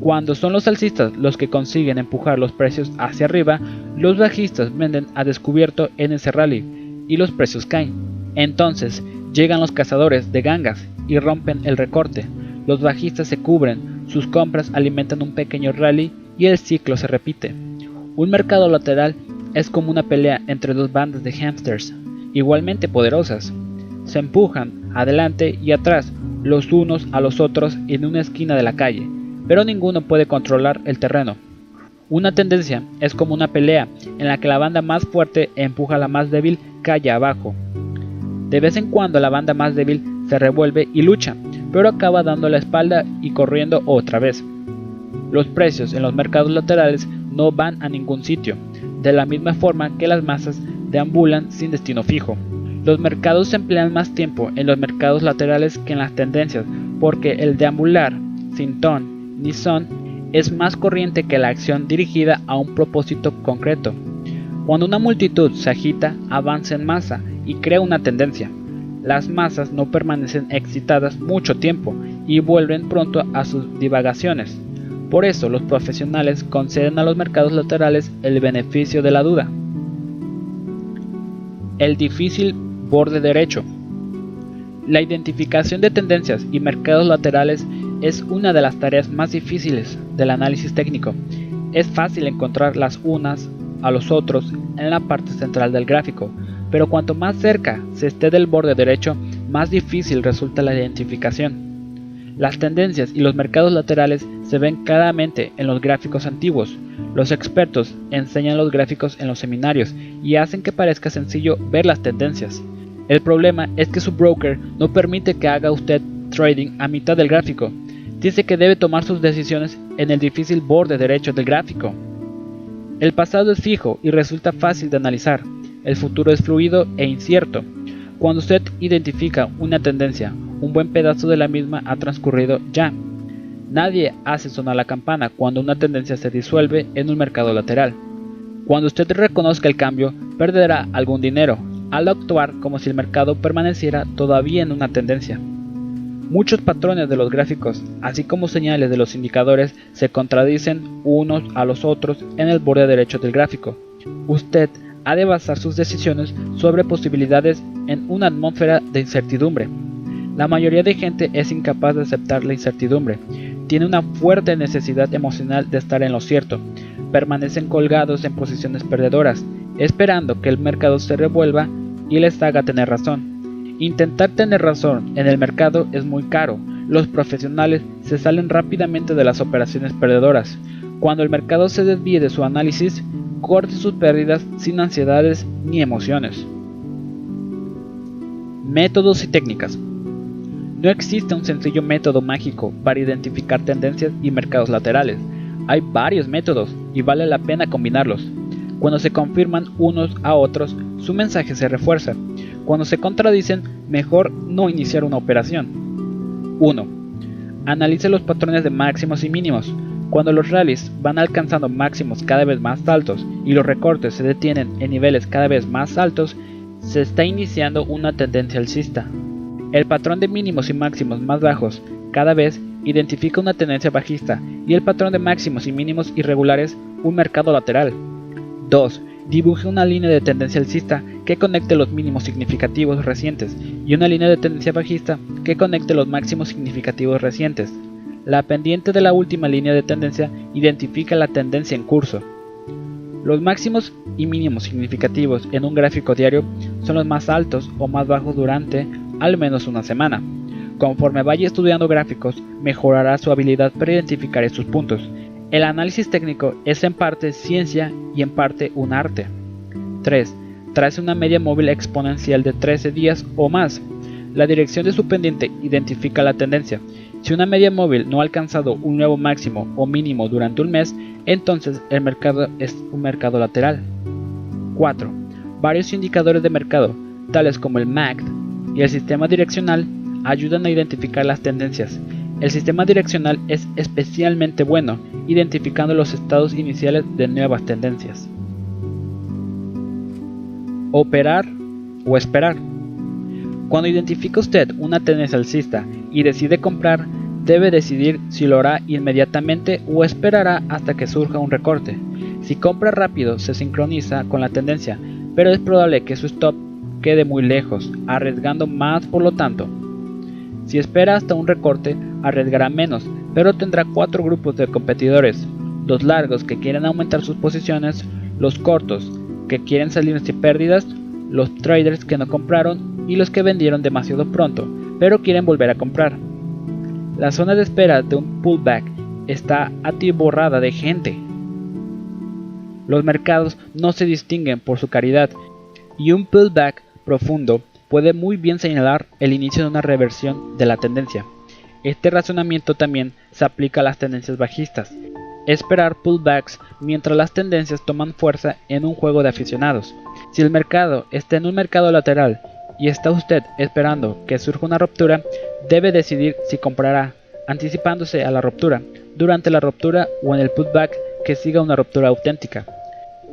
A: Cuando son los alcistas los que consiguen empujar los precios hacia arriba, los bajistas venden a descubierto en ese rally y los precios caen. Entonces llegan los cazadores de gangas y rompen el recorte. Los bajistas se cubren, sus compras alimentan un pequeño rally y el ciclo se repite. Un mercado lateral es como una pelea entre dos bandas de hamsters, igualmente poderosas. Se empujan adelante y atrás los unos a los otros en una esquina de la calle, pero ninguno puede controlar el terreno. Una tendencia es como una pelea en la que la banda más fuerte empuja a la más débil calle abajo. De vez en cuando la banda más débil se revuelve y lucha, pero acaba dando la espalda y corriendo otra vez. Los precios en los mercados laterales no van a ningún sitio, de la misma forma que las masas deambulan sin destino fijo. Los mercados emplean más tiempo en los mercados laterales que en las tendencias, porque el deambular, sin ton ni son, es más corriente que la acción dirigida a un propósito concreto. Cuando una multitud se agita, avanza en masa y crea una tendencia. Las masas no permanecen excitadas mucho tiempo y vuelven pronto a sus divagaciones. Por eso los profesionales conceden a los mercados laterales el beneficio de la duda. El difícil borde derecho. La identificación de tendencias y mercados laterales es una de las tareas más difíciles del análisis técnico. Es fácil encontrar las unas a los otros en la parte central del gráfico, pero cuanto más cerca se esté del borde derecho, más difícil resulta la identificación. Las tendencias y los mercados laterales se ven claramente en los gráficos antiguos. Los expertos enseñan los gráficos en los seminarios y hacen que parezca sencillo ver las tendencias. El problema es que su broker no permite que haga usted trading a mitad del gráfico. Dice que debe tomar sus decisiones en el difícil borde derecho del gráfico. El pasado es fijo y resulta fácil de analizar. El futuro es fluido e incierto. Cuando usted identifica una tendencia un buen pedazo de la misma ha transcurrido ya. Nadie hace sonar la campana cuando una tendencia se disuelve en un mercado lateral. Cuando usted reconozca el cambio, perderá algún dinero al actuar como si el mercado permaneciera todavía en una tendencia. Muchos patrones de los gráficos, así como señales de los indicadores, se contradicen unos a los otros en el borde derecho del gráfico. Usted ha de basar sus decisiones sobre posibilidades en una atmósfera de incertidumbre. La mayoría de gente es incapaz de aceptar la incertidumbre, tiene una fuerte necesidad emocional de estar en lo cierto, permanecen colgados en posiciones perdedoras, esperando que el mercado se revuelva y les haga tener razón. Intentar tener razón en el mercado es muy caro. Los profesionales se salen rápidamente de las operaciones perdedoras. Cuando el mercado se desvíe de su análisis, corte sus pérdidas sin ansiedades ni emociones. Métodos y técnicas. No existe un sencillo método mágico para identificar tendencias y mercados laterales. Hay varios métodos y vale la pena combinarlos. Cuando se confirman unos a otros, su mensaje se refuerza. Cuando se contradicen, mejor no iniciar una operación. 1. Analice los patrones de máximos y mínimos. Cuando los rallies van alcanzando máximos cada vez más altos y los recortes se detienen en niveles cada vez más altos, se está iniciando una tendencia alcista. El patrón de mínimos y máximos más bajos cada vez identifica una tendencia bajista y el patrón de máximos y mínimos irregulares un mercado lateral. 2. Dibuje una línea de tendencia alcista que conecte los mínimos significativos recientes y una línea de tendencia bajista que conecte los máximos significativos recientes. La pendiente de la última línea de tendencia identifica la tendencia en curso. Los máximos y mínimos significativos en un gráfico diario son los más altos o más bajos durante al menos una semana. Conforme vaya estudiando gráficos, mejorará su habilidad para identificar estos puntos el análisis técnico es en parte ciencia y en parte un arte. 3. Trace una media móvil exponencial de 13 días o más. La dirección de su pendiente identifica la tendencia. Si una media móvil no ha alcanzado un nuevo máximo o mínimo durante un mes, entonces el mercado es un mercado lateral. 4. Varios indicadores de mercado, tales como el MACD y el sistema direccional, ayudan a identificar las tendencias. El sistema direccional es especialmente bueno identificando los estados iniciales de nuevas tendencias. Operar o esperar. Cuando identifica usted una tendencia alcista y decide comprar, debe decidir si lo hará inmediatamente o esperará hasta que surja un recorte. Si compra rápido se sincroniza con la tendencia, pero es probable que su stop quede muy lejos, arriesgando más por lo tanto. Si espera hasta un recorte, arriesgará menos, pero tendrá cuatro grupos de competidores, los largos que quieren aumentar sus posiciones, los cortos que quieren salir sin pérdidas, los traders que no compraron y los que vendieron demasiado pronto, pero quieren volver a comprar. La zona de espera de un pullback está atiborrada de gente. Los mercados no se distinguen por su caridad y un pullback profundo puede muy bien señalar el inicio de una reversión de la tendencia. Este razonamiento también se aplica a las tendencias bajistas. Esperar pullbacks mientras las tendencias toman fuerza en un juego de aficionados. Si el mercado está en un mercado lateral y está usted esperando que surja una ruptura, debe decidir si comprará, anticipándose a la ruptura, durante la ruptura o en el pullback que siga una ruptura auténtica.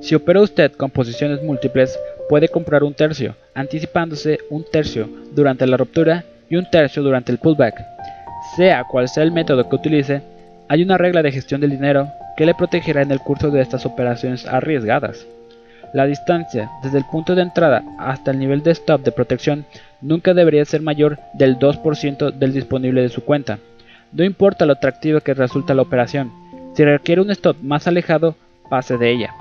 A: Si opera usted con posiciones múltiples, puede comprar un tercio, anticipándose un tercio durante la ruptura y un tercio durante el pullback. Sea cual sea el método que utilice, hay una regla de gestión del dinero que le protegerá en el curso de estas operaciones arriesgadas. La distancia desde el punto de entrada hasta el nivel de stop de protección nunca debería ser mayor del 2% del disponible de su cuenta. No importa lo atractiva que resulta la operación, si requiere un stop más alejado, pase de ella.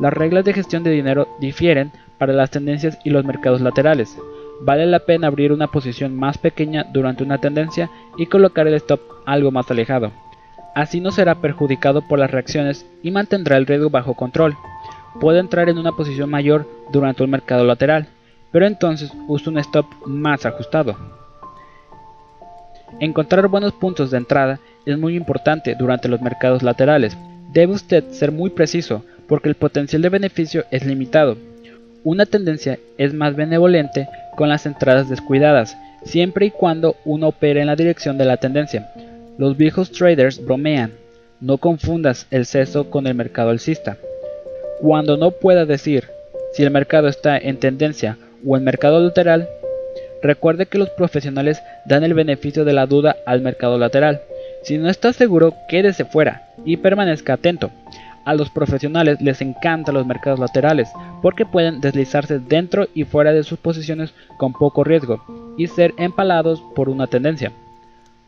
A: Las reglas de gestión de dinero difieren para las tendencias y los mercados laterales vale la pena abrir una posición más pequeña durante una tendencia y colocar el stop algo más alejado. Así no será perjudicado por las reacciones y mantendrá el riesgo bajo control. Puede entrar en una posición mayor durante un mercado lateral, pero entonces use un stop más ajustado. Encontrar buenos puntos de entrada es muy importante durante los mercados laterales. Debe usted ser muy preciso porque el potencial de beneficio es limitado. Una tendencia es más benevolente con las entradas descuidadas, siempre y cuando uno opere en la dirección de la tendencia. Los viejos traders bromean, no confundas el seso con el mercado alcista. Cuando no pueda decir si el mercado está en tendencia o en mercado lateral, Recuerde que los profesionales dan el beneficio de la duda al mercado lateral. Si no está seguro, quédese fuera y permanezca atento. A los profesionales les encantan los mercados laterales porque pueden deslizarse dentro y fuera de sus posiciones con poco riesgo y ser empalados por una tendencia.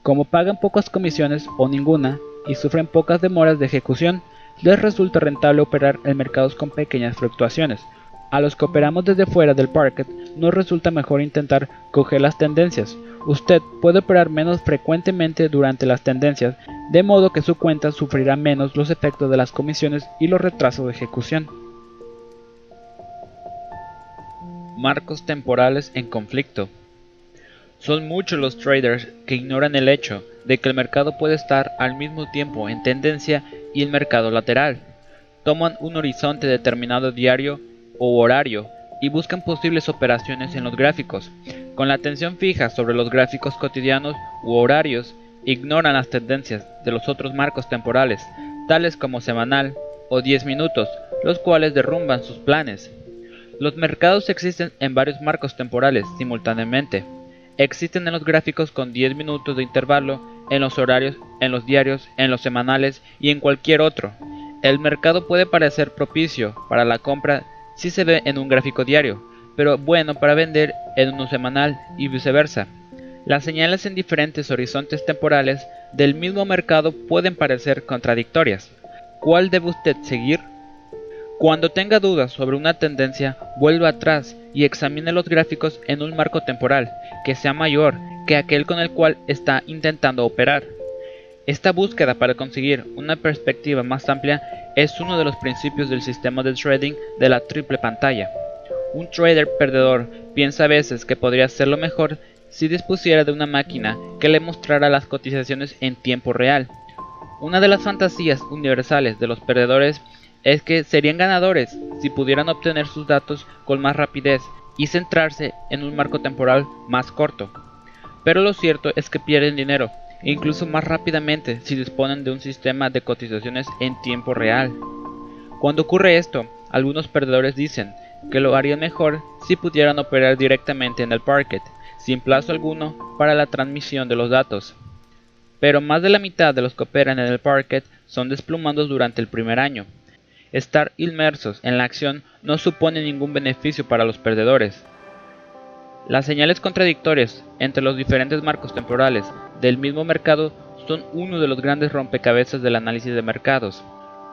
A: Como pagan pocas comisiones o ninguna y sufren pocas demoras de ejecución, les resulta rentable operar en mercados con pequeñas fluctuaciones. A los que operamos desde fuera del parquet nos resulta mejor intentar coger las tendencias. Usted puede operar menos frecuentemente durante las tendencias, de modo que su cuenta sufrirá menos los efectos de las comisiones y los retrasos de ejecución. Marcos temporales en conflicto. Son muchos los traders que ignoran el hecho de que el mercado puede estar al mismo tiempo en tendencia y el mercado lateral. Toman un horizonte determinado diario o horario y buscan posibles operaciones en los gráficos. Con la atención fija sobre los gráficos cotidianos u horarios, ignoran las tendencias de los otros marcos temporales, tales como semanal o 10 minutos, los cuales derrumban sus planes. Los mercados existen en varios marcos temporales simultáneamente, existen en los gráficos con 10 minutos de intervalo, en los horarios, en los diarios, en los semanales y en cualquier otro. El mercado puede parecer propicio para la compra si se ve en un gráfico diario, pero bueno para vender en uno semanal y viceversa. Las señales en diferentes horizontes temporales del mismo mercado pueden parecer contradictorias. ¿Cuál debe usted seguir? Cuando tenga dudas sobre una tendencia, vuelva atrás y examine los gráficos en un marco temporal que sea mayor que aquel con el cual está intentando operar. Esta búsqueda para conseguir una perspectiva más amplia es uno de los principios del sistema de trading de la triple pantalla. Un trader perdedor piensa a veces que podría hacerlo mejor si dispusiera de una máquina que le mostrara las cotizaciones en tiempo real. Una de las fantasías universales de los perdedores es que serían ganadores si pudieran obtener sus datos con más rapidez y centrarse en un marco temporal más corto. Pero lo cierto es que pierden dinero, incluso más rápidamente si disponen de un sistema de cotizaciones en tiempo real. Cuando ocurre esto, algunos perdedores dicen que lo harían mejor si pudieran operar directamente en el parquet, sin plazo alguno para la transmisión de los datos. Pero más de la mitad de los que operan en el parquet son desplumados durante el primer año, Estar inmersos en la acción no supone ningún beneficio para los perdedores. Las señales contradictorias entre los diferentes marcos temporales del mismo mercado son uno de los grandes rompecabezas del análisis de mercados.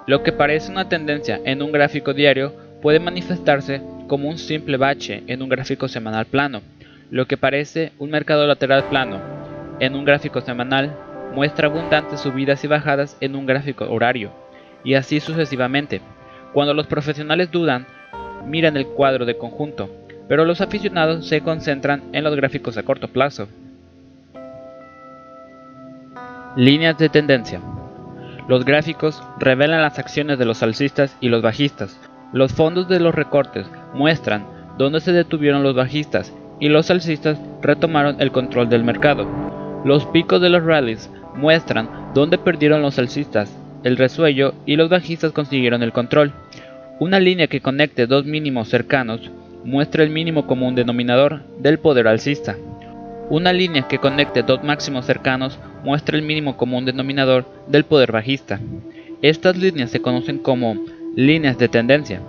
A: Lo que parece una tendencia en un gráfico diario puede manifestarse como un simple bache en un gráfico semanal plano. Lo que parece un mercado lateral plano en un gráfico semanal muestra abundantes subidas y bajadas en un gráfico horario y así sucesivamente. Cuando los profesionales dudan, miran el cuadro de conjunto, pero los aficionados se concentran en los gráficos a corto plazo. Líneas de tendencia. Los gráficos revelan las acciones de los alcistas y los bajistas. Los fondos de los recortes muestran dónde se detuvieron los bajistas y los alcistas retomaron el control del mercado. Los picos de los rallies muestran dónde perdieron los alcistas el resuello y los bajistas consiguieron el control. Una línea que conecte dos mínimos cercanos muestra el mínimo común denominador del poder alcista. Una línea que conecte dos máximos cercanos muestra el mínimo común denominador del poder bajista. Estas líneas se conocen como líneas de tendencia.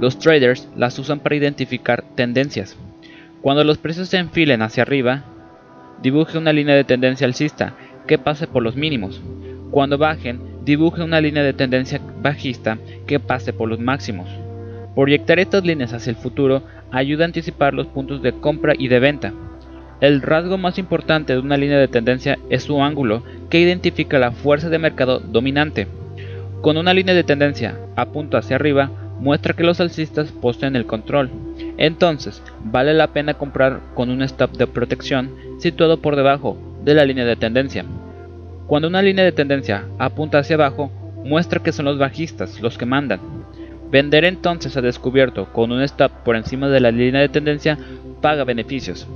A: Los traders las usan para identificar tendencias. Cuando los precios se enfilen hacia arriba, dibuje una línea de tendencia alcista que pase por los mínimos. Cuando bajen, dibuje una línea de tendencia bajista que pase por los máximos. Proyectar estas líneas hacia el futuro ayuda a anticipar los puntos de compra y de venta. El rasgo más importante de una línea de tendencia es su ángulo, que identifica la fuerza de mercado dominante. Con una línea de tendencia apunta hacia arriba, muestra que los alcistas poseen el control. Entonces, vale la pena comprar con un stop de protección situado por debajo de la línea de tendencia. Cuando una línea de tendencia apunta hacia abajo, muestra que son los bajistas los que mandan. Vender entonces a descubierto con un stop por encima de la línea de tendencia paga beneficios.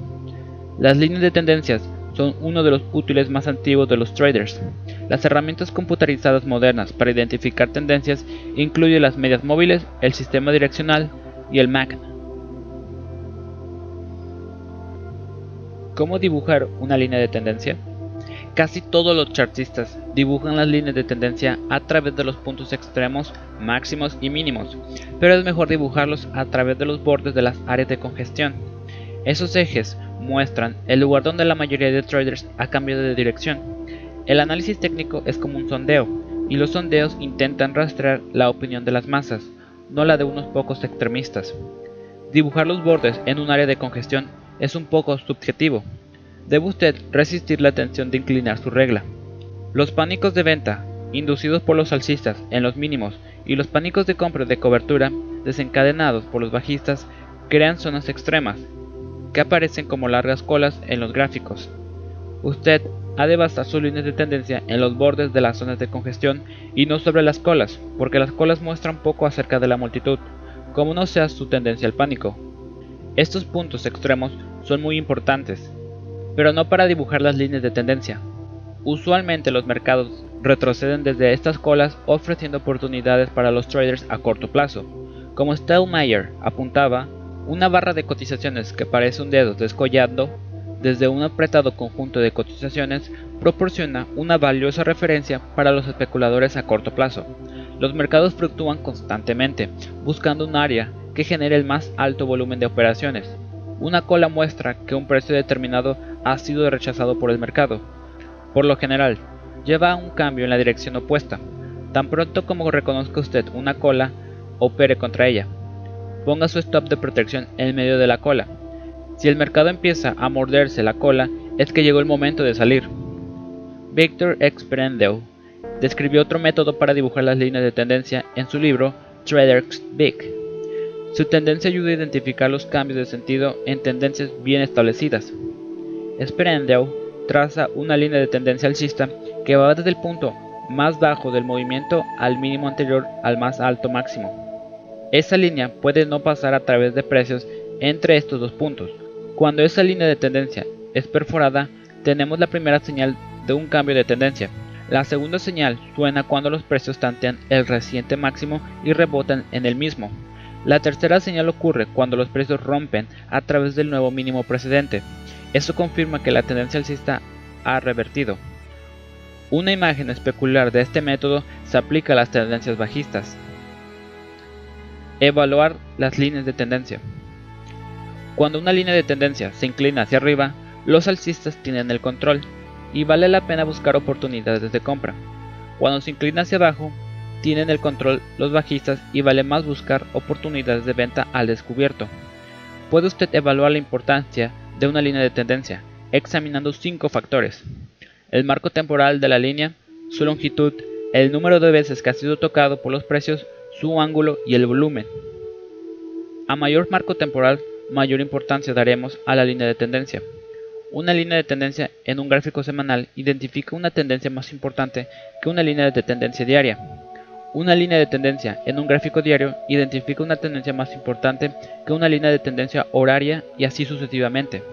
A: Las líneas de tendencias son uno de los útiles más antiguos de los traders. Las herramientas computarizadas modernas para identificar tendencias incluyen las medias móviles, el sistema direccional y el MAC. ¿Cómo dibujar una línea de tendencia? Casi todos los chartistas dibujan las líneas de tendencia a través de los puntos extremos, máximos y mínimos, pero es mejor dibujarlos a través de los bordes de las áreas de congestión. Esos ejes muestran el lugar donde la mayoría de traders ha cambiado de dirección. El análisis técnico es como un sondeo, y los sondeos intentan rastrear la opinión de las masas, no la de unos pocos extremistas. Dibujar los bordes en un área de congestión es un poco subjetivo. Debe usted resistir la tensión de inclinar su regla. Los pánicos de venta, inducidos por los alcistas en los mínimos, y los pánicos de compra de cobertura, desencadenados por los bajistas, crean zonas extremas, que aparecen como largas colas en los gráficos. Usted ha de basar sus líneas de tendencia en los bordes de las zonas de congestión y no sobre las colas, porque las colas muestran poco acerca de la multitud, como no sea su tendencia al pánico. Estos puntos extremos son muy importantes, pero no para dibujar las líneas de tendencia. Usualmente los mercados retroceden desde estas colas ofreciendo oportunidades para los traders a corto plazo. Como Stellmeyer apuntaba, una barra de cotizaciones que parece un dedo descollando desde un apretado conjunto de cotizaciones proporciona una valiosa referencia para los especuladores a corto plazo. Los mercados fluctúan constantemente, buscando un área que genere el más alto volumen de operaciones. Una cola muestra que un precio determinado ha sido rechazado por el mercado. Por lo general, lleva a un cambio en la dirección opuesta. Tan pronto como reconozca usted una cola, opere contra ella. Ponga su stop de protección en medio de la cola si el mercado empieza a morderse la cola, es que llegó el momento de salir. Victor X. describió otro método para dibujar las líneas de tendencia en su libro Trader's Big. Su tendencia ayuda a identificar los cambios de sentido en tendencias bien establecidas. Sprendel traza una línea de tendencia alcista que va desde el punto más bajo del movimiento al mínimo anterior al más alto máximo. Esa línea puede no pasar a través de precios entre estos dos puntos, cuando esa línea de tendencia es perforada, tenemos la primera señal de un cambio de tendencia. La segunda señal suena cuando los precios tantean el reciente máximo y rebotan en el mismo. La tercera señal ocurre cuando los precios rompen a través del nuevo mínimo precedente. Eso confirma que la tendencia alcista ha revertido. Una imagen especular de este método se aplica a las tendencias bajistas. Evaluar las líneas de tendencia. Cuando una línea de tendencia se inclina hacia arriba, los alcistas tienen el control y vale la pena buscar oportunidades de compra. Cuando se inclina hacia abajo, tienen el control los bajistas y vale más buscar oportunidades de venta al descubierto. Puede usted evaluar la importancia de una línea de tendencia examinando cinco factores. El marco temporal de la línea, su longitud, el número de veces que ha sido tocado por los precios, su ángulo y el volumen. A mayor marco temporal, mayor importancia daremos a la línea de tendencia. Una línea de tendencia en un gráfico semanal identifica una tendencia más importante que una línea de tendencia diaria. Una línea de tendencia en un gráfico diario identifica una tendencia más importante que una línea de tendencia horaria y así sucesivamente.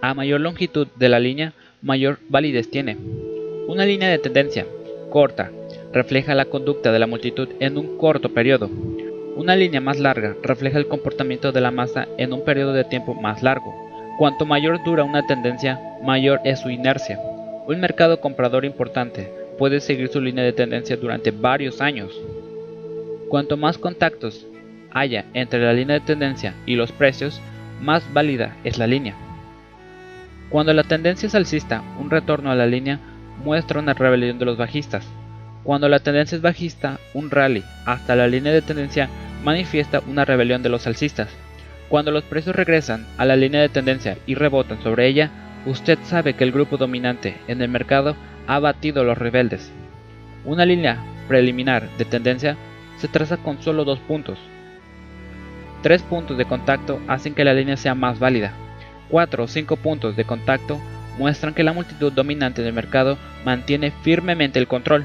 A: A mayor longitud de la línea, mayor validez tiene. Una línea de tendencia corta refleja la conducta de la multitud en un corto periodo. Una línea más larga refleja el comportamiento de la masa en un periodo de tiempo más largo. Cuanto mayor dura una tendencia, mayor es su inercia. Un mercado comprador importante puede seguir su línea de tendencia durante varios años. Cuanto más contactos haya entre la línea de tendencia y los precios, más válida es la línea. Cuando la tendencia es alcista, un retorno a la línea muestra una rebelión de los bajistas. Cuando la tendencia es bajista, un rally hasta la línea de tendencia manifiesta una rebelión de los alcistas. Cuando los precios regresan a la línea de tendencia y rebotan sobre ella, usted sabe que el grupo dominante en el mercado ha batido a los rebeldes. Una línea preliminar de tendencia se traza con solo dos puntos. Tres puntos de contacto hacen que la línea sea más válida. Cuatro o cinco puntos de contacto muestran que la multitud dominante del mercado mantiene firmemente el control.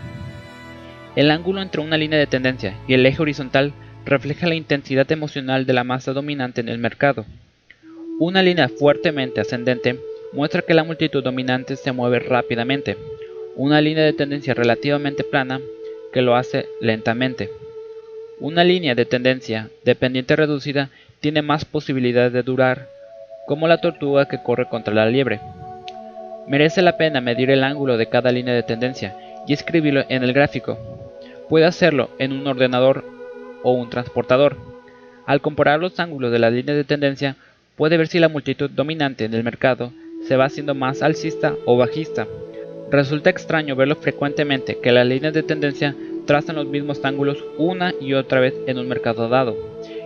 A: El ángulo entre una línea de tendencia y el eje horizontal refleja la intensidad emocional de la masa dominante en el mercado. Una línea fuertemente ascendente muestra que la multitud dominante se mueve rápidamente. Una línea de tendencia relativamente plana que lo hace lentamente. Una línea de tendencia dependiente reducida tiene más posibilidades de durar como la tortuga que corre contra la liebre. Merece la pena medir el ángulo de cada línea de tendencia y escribirlo en el gráfico. Puede hacerlo en un ordenador o un transportador. Al comparar los ángulos de las líneas de tendencia, puede ver si la multitud dominante en el mercado se va haciendo más alcista o bajista. Resulta extraño verlo frecuentemente que las líneas de tendencia trazan los mismos ángulos una y otra vez en un mercado dado.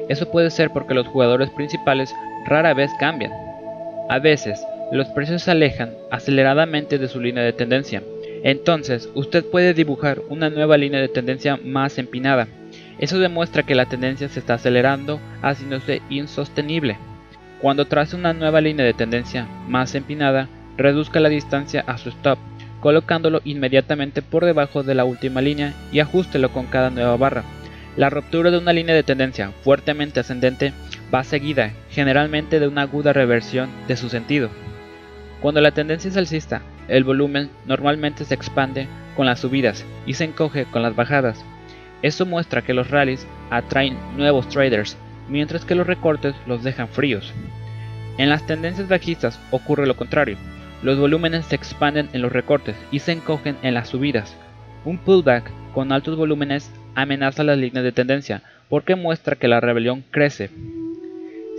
A: Eso puede ser porque los jugadores principales rara vez cambian. A veces, los precios se alejan aceleradamente de su línea de tendencia. Entonces, usted puede dibujar una nueva línea de tendencia más empinada. Eso demuestra que la tendencia se está acelerando, haciéndose insostenible. Cuando trace una nueva línea de tendencia más empinada, reduzca la distancia a su stop, colocándolo inmediatamente por debajo de la última línea y ajustelo con cada nueva barra. La ruptura de una línea de tendencia fuertemente ascendente va seguida generalmente de una aguda reversión de su sentido. Cuando la tendencia es alcista, el volumen normalmente se expande con las subidas y se encoge con las bajadas. Esto muestra que los rallies atraen nuevos traders, mientras que los recortes los dejan fríos. En las tendencias bajistas ocurre lo contrario. Los volúmenes se expanden en los recortes y se encogen en las subidas. Un pullback con altos volúmenes amenaza las líneas de tendencia porque muestra que la rebelión crece.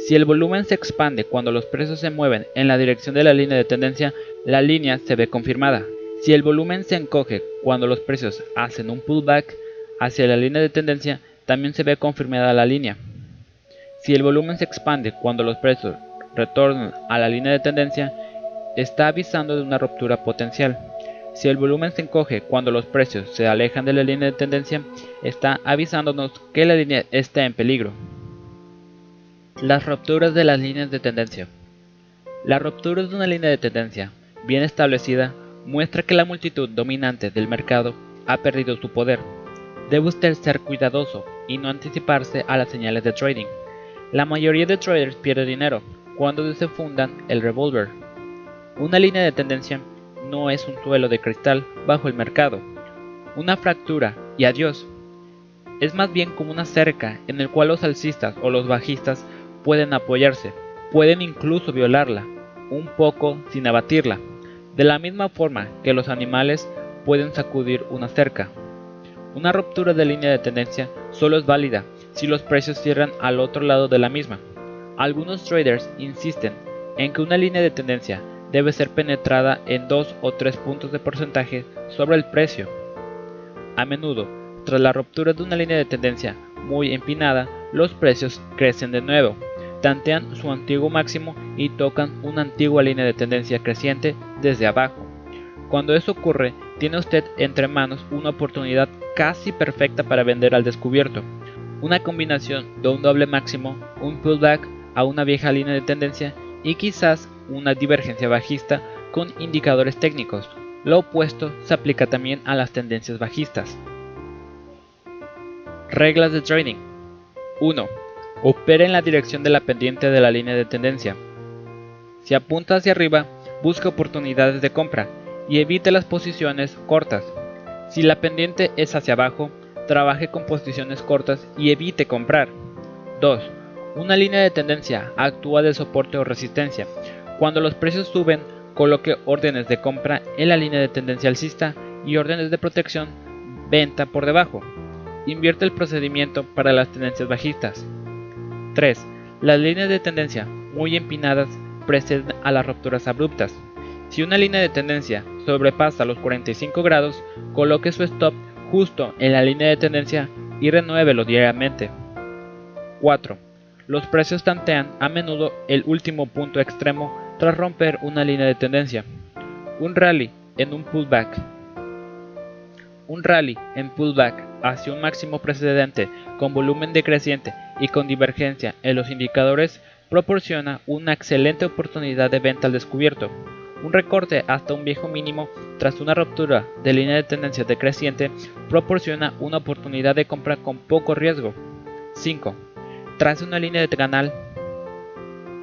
A: Si el volumen se expande cuando los precios se mueven en la dirección de la línea de tendencia, la línea se ve confirmada. Si el volumen se encoge cuando los precios hacen un pullback hacia la línea de tendencia, también se ve confirmada la línea. Si el volumen se expande cuando los precios retornan a la línea de tendencia, está avisando de una ruptura potencial. Si el volumen se encoge cuando los precios se alejan de la línea de tendencia, está avisándonos que la línea está en peligro. Las rupturas de las líneas de tendencia. La ruptura de una línea de tendencia bien establecida muestra que la multitud dominante del mercado ha perdido su poder. Debe usted ser cuidadoso y no anticiparse a las señales de trading. La mayoría de traders pierde dinero cuando se fundan el revolver. Una línea de tendencia no es un suelo de cristal bajo el mercado, una fractura y adiós. Es más bien como una cerca en el cual los alcistas o los bajistas pueden apoyarse, pueden incluso violarla, un poco sin abatirla, de la misma forma que los animales pueden sacudir una cerca. Una ruptura de línea de tendencia solo es válida si los precios cierran al otro lado de la misma. Algunos traders insisten en que una línea de tendencia debe ser penetrada en dos o tres puntos de porcentaje sobre el precio. A menudo, tras la ruptura de una línea de tendencia muy empinada, los precios crecen de nuevo, tantean su antiguo máximo y tocan una antigua línea de tendencia creciente desde abajo. Cuando eso ocurre, tiene usted entre manos una oportunidad casi perfecta para vender al descubierto. Una combinación de un doble máximo, un pullback a una vieja línea de tendencia y quizás una divergencia bajista con indicadores técnicos. Lo opuesto se aplica también a las tendencias bajistas. Reglas de trading 1. Opera en la dirección de la pendiente de la línea de tendencia. Si apunta hacia arriba, busca oportunidades de compra y evite las posiciones cortas. Si la pendiente es hacia abajo, trabaje con posiciones cortas y evite comprar. 2. Una línea de tendencia actúa de soporte o resistencia. Cuando los precios suben, coloque órdenes de compra en la línea de tendencia alcista y órdenes de protección venta por debajo. Invierte el procedimiento para las tendencias bajistas. 3. Las líneas de tendencia muy empinadas preceden a las rupturas abruptas. Si una línea de tendencia sobrepasa los 45 grados, coloque su stop justo en la línea de tendencia y renuévelo diariamente. 4. Los precios tantean a menudo el último punto extremo tras romper una línea de tendencia. Un rally en un pullback. Un rally en pullback hacia un máximo precedente con volumen decreciente y con divergencia en los indicadores proporciona una excelente oportunidad de venta al descubierto. Un recorte hasta un viejo mínimo tras una ruptura de línea de tendencia decreciente proporciona una oportunidad de compra con poco riesgo. 5. Trace una línea de canal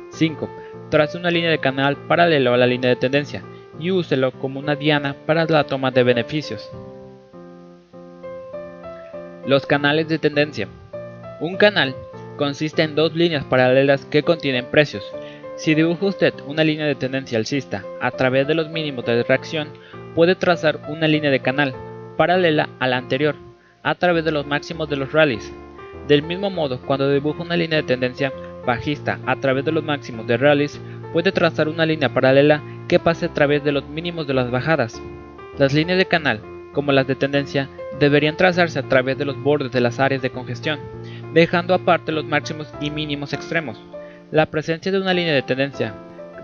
A: 5. Trace una línea de canal paralelo a la línea de tendencia y úselo como una diana para la toma de beneficios. Los canales de tendencia. Un canal consiste en dos líneas paralelas que contienen precios. Si dibuja usted una línea de tendencia alcista a través de los mínimos de reacción, puede trazar una línea de canal paralela a la anterior a través de los máximos de los rallies. Del mismo modo, cuando dibuja una línea de tendencia bajista a través de los máximos de rallies, puede trazar una línea paralela que pase a través de los mínimos de las bajadas. Las líneas de canal, como las de tendencia, deberían trazarse a través de los bordes de las áreas de congestión, dejando aparte los máximos y mínimos extremos. La presencia de una línea de tendencia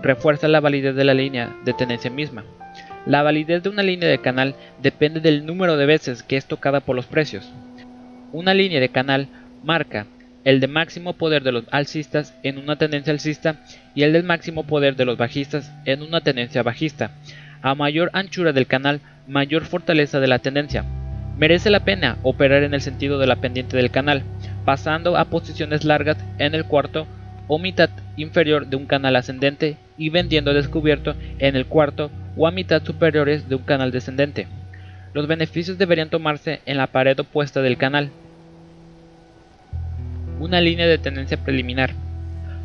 A: refuerza la validez de la línea de tendencia misma. La validez de una línea de canal depende del número de veces que es tocada por los precios. Una línea de canal marca el de máximo poder de los alcistas en una tendencia alcista y el del máximo poder de los bajistas en una tendencia bajista. A mayor anchura del canal, mayor fortaleza de la tendencia. Merece la pena operar en el sentido de la pendiente del canal, pasando a posiciones largas en el cuarto o mitad inferior de un canal ascendente y vendiendo descubierto en el cuarto o a mitad superiores de un canal descendente. Los beneficios deberían tomarse en la pared opuesta del canal. Una línea de tendencia preliminar.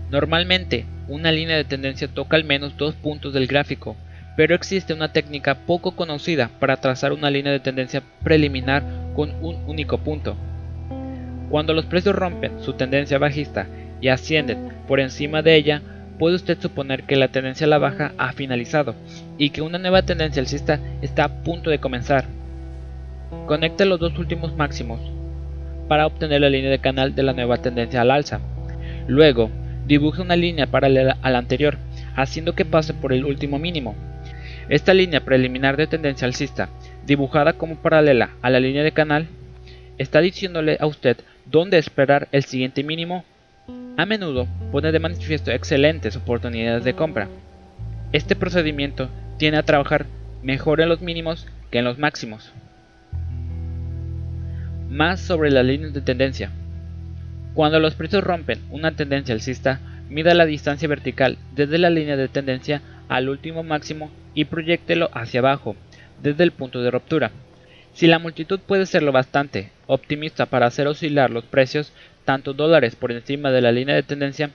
A: Normalmente, una línea de tendencia toca al menos dos puntos del gráfico, pero existe una técnica poco conocida para trazar una línea de tendencia preliminar con un único punto. Cuando los precios rompen su tendencia bajista y ascienden por encima de ella, puede usted suponer que la tendencia a la baja ha finalizado y que una nueva tendencia alcista está a punto de comenzar. Conecte los dos últimos máximos para obtener la línea de canal de la nueva tendencia al alza. Luego, dibuje una línea paralela a la anterior, haciendo que pase por el último mínimo. Esta línea preliminar de tendencia alcista, dibujada como paralela a la línea de canal, está diciéndole a usted dónde esperar el siguiente mínimo. A menudo pone de manifiesto excelentes oportunidades de compra. Este procedimiento tiene a trabajar mejor en los mínimos que en los máximos. Más sobre las líneas de tendencia. Cuando los precios rompen una tendencia alcista, mida la distancia vertical desde la línea de tendencia al último máximo y proyectelo hacia abajo, desde el punto de ruptura. Si la multitud puede ser lo bastante optimista para hacer oscilar los precios tanto dólares por encima de la línea de tendencia,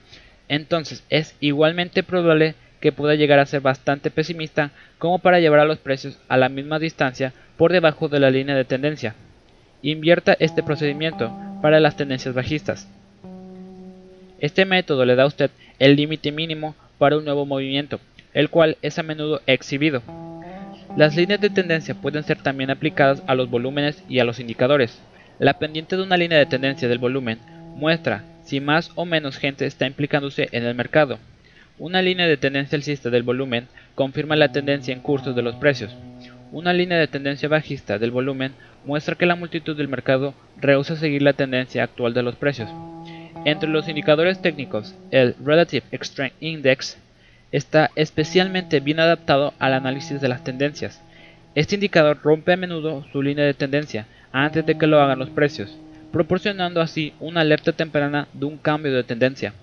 A: entonces es igualmente probable que pueda llegar a ser bastante pesimista como para llevar a los precios a la misma distancia por debajo de la línea de tendencia. Invierta este procedimiento para las tendencias bajistas. Este método le da a usted el límite mínimo para un nuevo movimiento el cual es a menudo exhibido. Las líneas de tendencia pueden ser también aplicadas a los volúmenes y a los indicadores. La pendiente de una línea de tendencia del volumen muestra si más o menos gente está implicándose en el mercado. Una línea de tendencia alcista del volumen confirma la tendencia en curso de los precios. Una línea de tendencia bajista del volumen muestra que la multitud del mercado rehúsa seguir la tendencia actual de los precios. Entre los indicadores técnicos, el Relative Strength Index está especialmente bien adaptado al análisis de las tendencias. Este indicador rompe a menudo su línea de tendencia antes de que lo hagan los precios, proporcionando así una alerta temprana de un cambio de tendencia.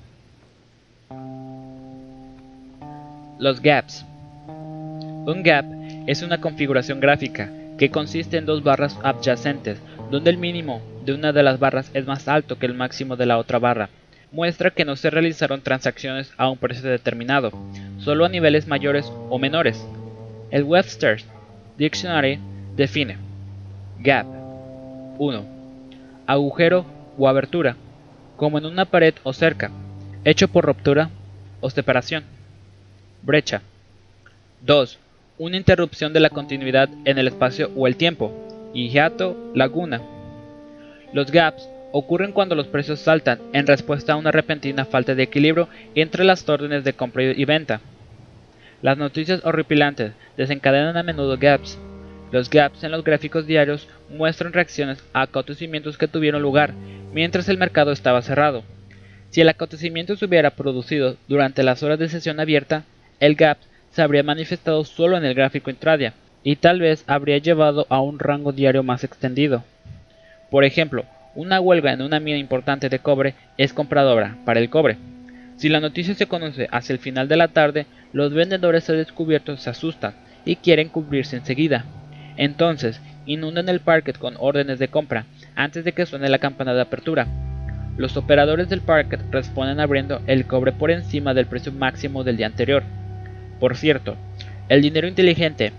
A: Los gaps. Un gap es una configuración gráfica que consiste en dos barras adyacentes, donde el mínimo de una de las barras es más alto que el máximo de la otra barra muestra que no se realizaron transacciones a un precio determinado, solo a niveles mayores o menores. El Webster's Dictionary define gap 1. Agujero o abertura, como en una pared o cerca, hecho por ruptura o separación. Brecha 2. Una interrupción de la continuidad en el espacio o el tiempo. Hiato, laguna. Los gaps ocurren cuando los precios saltan en respuesta a una repentina falta de equilibrio entre las órdenes de compra y venta. Las noticias horripilantes desencadenan a menudo gaps. Los gaps en los gráficos diarios muestran reacciones a acontecimientos que tuvieron lugar mientras el mercado estaba cerrado. Si el acontecimiento se hubiera producido durante las horas de sesión abierta, el gap se habría manifestado solo en el gráfico intradia y tal vez habría llevado a un rango diario más extendido. Por ejemplo, una huelga en una mina importante de cobre es compradora para el cobre. Si la noticia se conoce hacia el final de la tarde, los vendedores de descubiertos se asustan y quieren cubrirse enseguida. Entonces, inundan el parque con órdenes de compra antes de que suene la campana de apertura. los operadores del parquet responden abriendo el cobre por encima del precio máximo del día anterior. Por cierto, el dinero inteligente,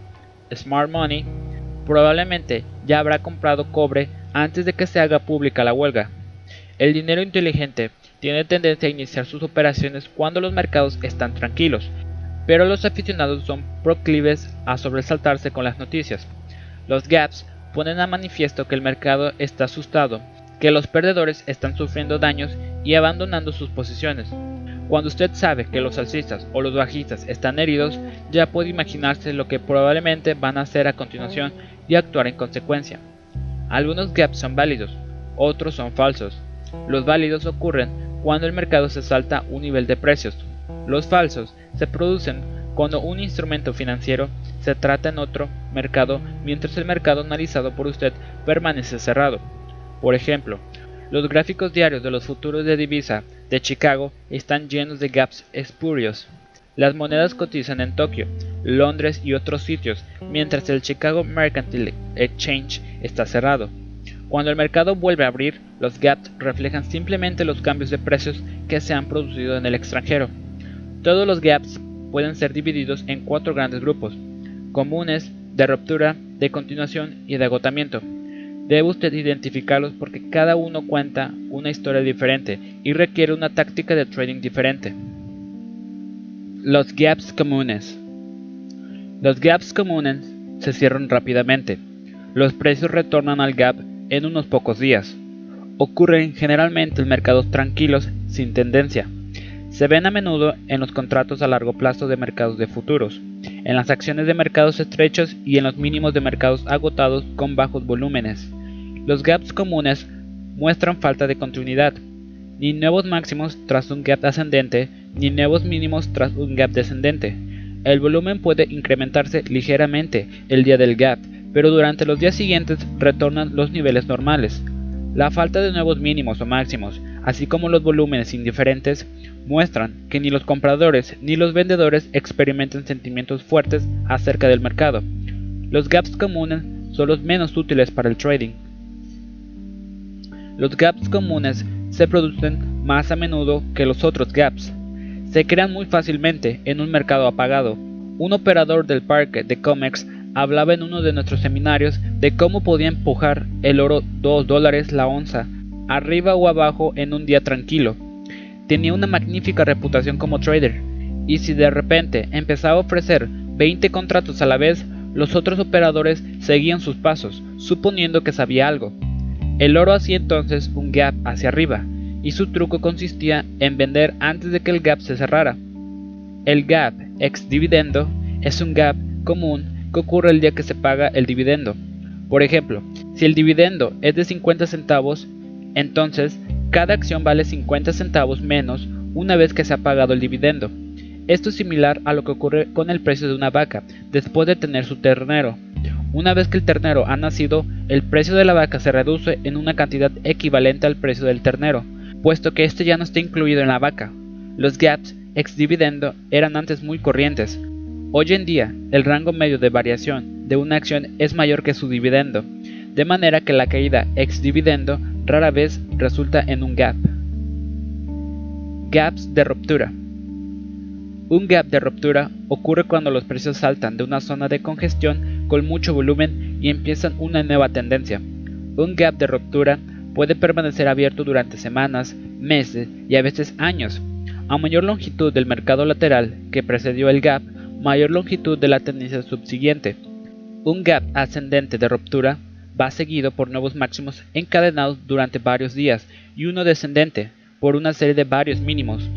A: Smart Money, probablemente ya habrá comprado cobre antes de que se haga pública la huelga. El dinero inteligente tiene tendencia a iniciar sus operaciones cuando los mercados están tranquilos, pero los aficionados son proclives a sobresaltarse con las noticias. Los gaps ponen a manifiesto que el mercado está asustado, que los perdedores están sufriendo daños y abandonando sus posiciones. Cuando usted sabe que los alcistas o los bajistas están heridos, ya puede imaginarse lo que probablemente van a hacer a continuación y actuar en consecuencia. Algunos gaps son válidos, otros son falsos. Los válidos ocurren cuando el mercado se salta un nivel de precios. Los falsos se producen cuando un instrumento financiero se trata en otro mercado mientras el mercado analizado por usted permanece cerrado. Por ejemplo, los gráficos diarios de los futuros de divisa de Chicago están llenos de gaps espurios. Las monedas cotizan en Tokio, Londres y otros sitios, mientras el Chicago Mercantile Exchange está cerrado. Cuando el mercado vuelve a abrir, los gaps reflejan simplemente los cambios de precios que se han producido en el extranjero. Todos los gaps pueden ser divididos en cuatro grandes grupos, comunes, de ruptura, de continuación y de agotamiento. Debe usted identificarlos porque cada uno cuenta una historia diferente y requiere una táctica de trading diferente. Los gaps comunes. Los gaps comunes se cierran rápidamente. Los precios retornan al gap en unos pocos días. Ocurren generalmente en mercados tranquilos sin tendencia. Se ven a menudo en los contratos a largo plazo de mercados de futuros, en las acciones de mercados estrechos y en los mínimos de mercados agotados con bajos volúmenes. Los gaps comunes muestran falta de continuidad, ni nuevos máximos tras un gap ascendente, ni nuevos mínimos tras un gap descendente. El volumen puede incrementarse ligeramente el día del gap, pero durante los días siguientes retornan los niveles normales. La falta de nuevos mínimos o máximos, así como los volúmenes indiferentes, muestran que ni los compradores ni los vendedores experimentan sentimientos fuertes acerca del mercado. Los gaps comunes son los menos útiles para el trading. Los gaps comunes se producen más a menudo que los otros gaps. Se crean muy fácilmente en un mercado apagado. Un operador del parque de COMEX hablaba en uno de nuestros seminarios de cómo podía empujar el oro 2 dólares la onza, arriba o abajo en un día tranquilo. Tenía una magnífica reputación como trader, y si de repente empezaba a ofrecer 20 contratos a la vez, los otros operadores seguían sus pasos, suponiendo que sabía algo. El oro hacía entonces un gap hacia arriba, y su truco consistía en vender antes de que el gap se cerrara. El gap ex dividendo es un gap común que ocurre el día que se paga el dividendo. Por ejemplo, si el dividendo es de 50 centavos, entonces cada acción vale 50 centavos menos una vez que se ha pagado el dividendo. Esto es similar a lo que ocurre con el precio de una vaca después de tener su ternero. Una vez que el ternero ha nacido, el precio de la vaca se reduce en una cantidad equivalente al precio del ternero, puesto que este ya no está incluido en la vaca. Los gaps ex dividendo eran antes muy corrientes. Hoy en día, el rango medio de variación de una acción es mayor que su dividendo, de manera que la caída ex dividendo rara vez resulta en un gap. Gaps de ruptura. Un gap de ruptura ocurre cuando los precios saltan de una zona de congestión con mucho volumen y empiezan una nueva tendencia. Un gap de ruptura puede permanecer abierto durante semanas, meses y a veces años. A mayor longitud del mercado lateral que precedió el gap, mayor longitud de la tendencia subsiguiente. Un gap ascendente de ruptura va seguido por nuevos máximos encadenados durante varios días y uno descendente por una serie de varios mínimos.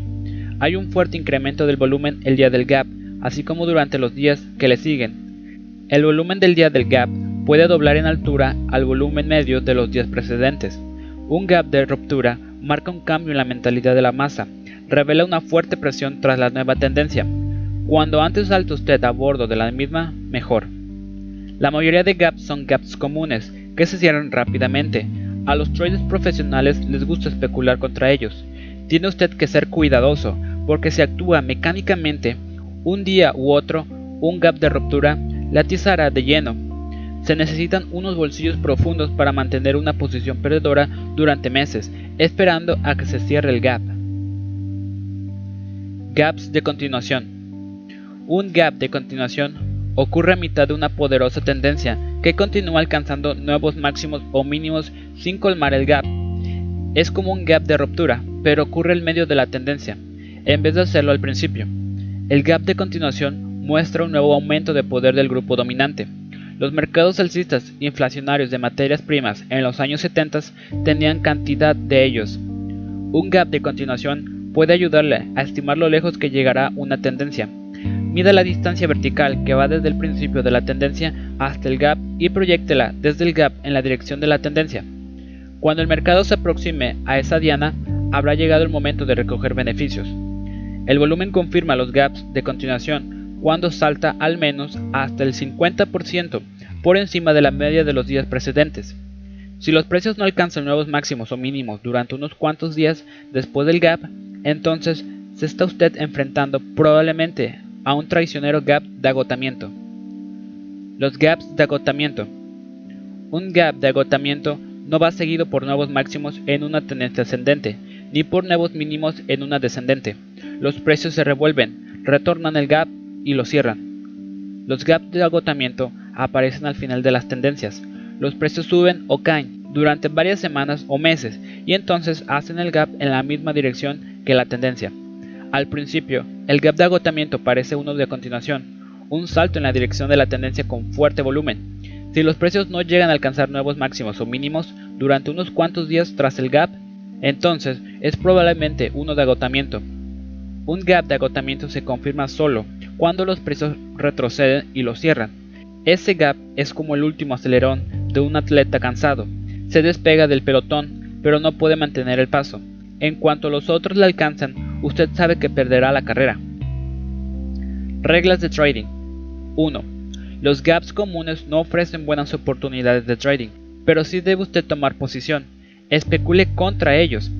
A: Hay un fuerte incremento del volumen el día del gap, así como durante los días que le siguen. El volumen del día del gap puede doblar en altura al volumen medio de los días precedentes. Un gap de ruptura marca un cambio en la mentalidad de la masa, revela una fuerte presión tras la nueva tendencia. Cuando antes salta usted a bordo de la misma, mejor. La mayoría de gaps son gaps comunes, que se cierran rápidamente. A los traders profesionales les gusta especular contra ellos. Tiene usted que ser cuidadoso, porque si actúa mecánicamente, un día u otro, un gap de ruptura la atizará de lleno. Se necesitan unos bolsillos profundos para mantener una posición perdedora durante meses, esperando a que se cierre el gap. Gaps de continuación. Un gap de continuación ocurre a mitad de una poderosa tendencia que continúa alcanzando nuevos máximos o mínimos sin colmar el gap. Es como un gap de ruptura, pero ocurre en medio de la tendencia, en vez de hacerlo al principio. El gap de continuación muestra un nuevo aumento de poder del grupo dominante. Los mercados alcistas inflacionarios de materias primas en los años 70 tenían cantidad de ellos. Un gap de continuación puede ayudarle a estimar lo lejos que llegará una tendencia. Mida la distancia vertical que va desde el principio de la tendencia hasta el gap y proyectela desde el gap en la dirección de la tendencia. Cuando el mercado se aproxime a esa diana, habrá llegado el momento de recoger beneficios. El volumen confirma los gaps de continuación cuando salta al menos hasta el 50% por encima de la media de los días precedentes. Si los precios no alcanzan nuevos máximos o mínimos durante unos cuantos días después del gap, entonces se está usted enfrentando probablemente a un traicionero gap de agotamiento. Los gaps de agotamiento. Un gap de agotamiento no va seguido por nuevos máximos en una tendencia ascendente, ni por nuevos mínimos en una descendente. Los precios se revuelven, retornan el gap y lo cierran. Los gaps de agotamiento aparecen al final de las tendencias. Los precios suben o caen durante varias semanas o meses y entonces hacen el gap en la misma dirección que la tendencia. Al principio, el gap de agotamiento parece uno de continuación, un salto en la dirección de la tendencia con fuerte volumen. Si los precios no llegan a alcanzar nuevos máximos o mínimos durante unos cuantos días tras el gap, entonces es probablemente uno de agotamiento. Un gap de agotamiento se confirma solo cuando los precios retroceden y lo cierran. Ese gap es como el último acelerón de un atleta cansado. Se despega del pelotón, pero no puede mantener el paso. En cuanto los otros le alcanzan, usted sabe que perderá la carrera. Reglas de trading 1. Los gaps comunes no ofrecen buenas oportunidades de trading, pero sí debe usted tomar posición. Especule contra ellos.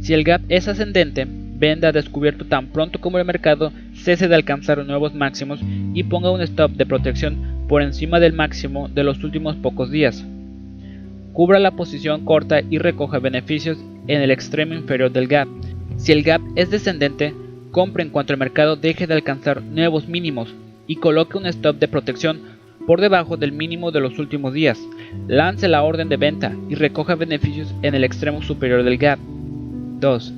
A: Si el gap es ascendente, venda descubierto tan pronto como el mercado cese de alcanzar nuevos máximos y ponga un stop de protección por encima del máximo de los últimos pocos días. Cubra la posición corta y recoja beneficios en el extremo inferior del gap si el gap es descendente, compre en cuanto el mercado deje de alcanzar nuevos mínimos y coloque un stop de protección por debajo del mínimo de los últimos días. Lance la orden de venta y recoja beneficios en el extremo superior del gap. 2.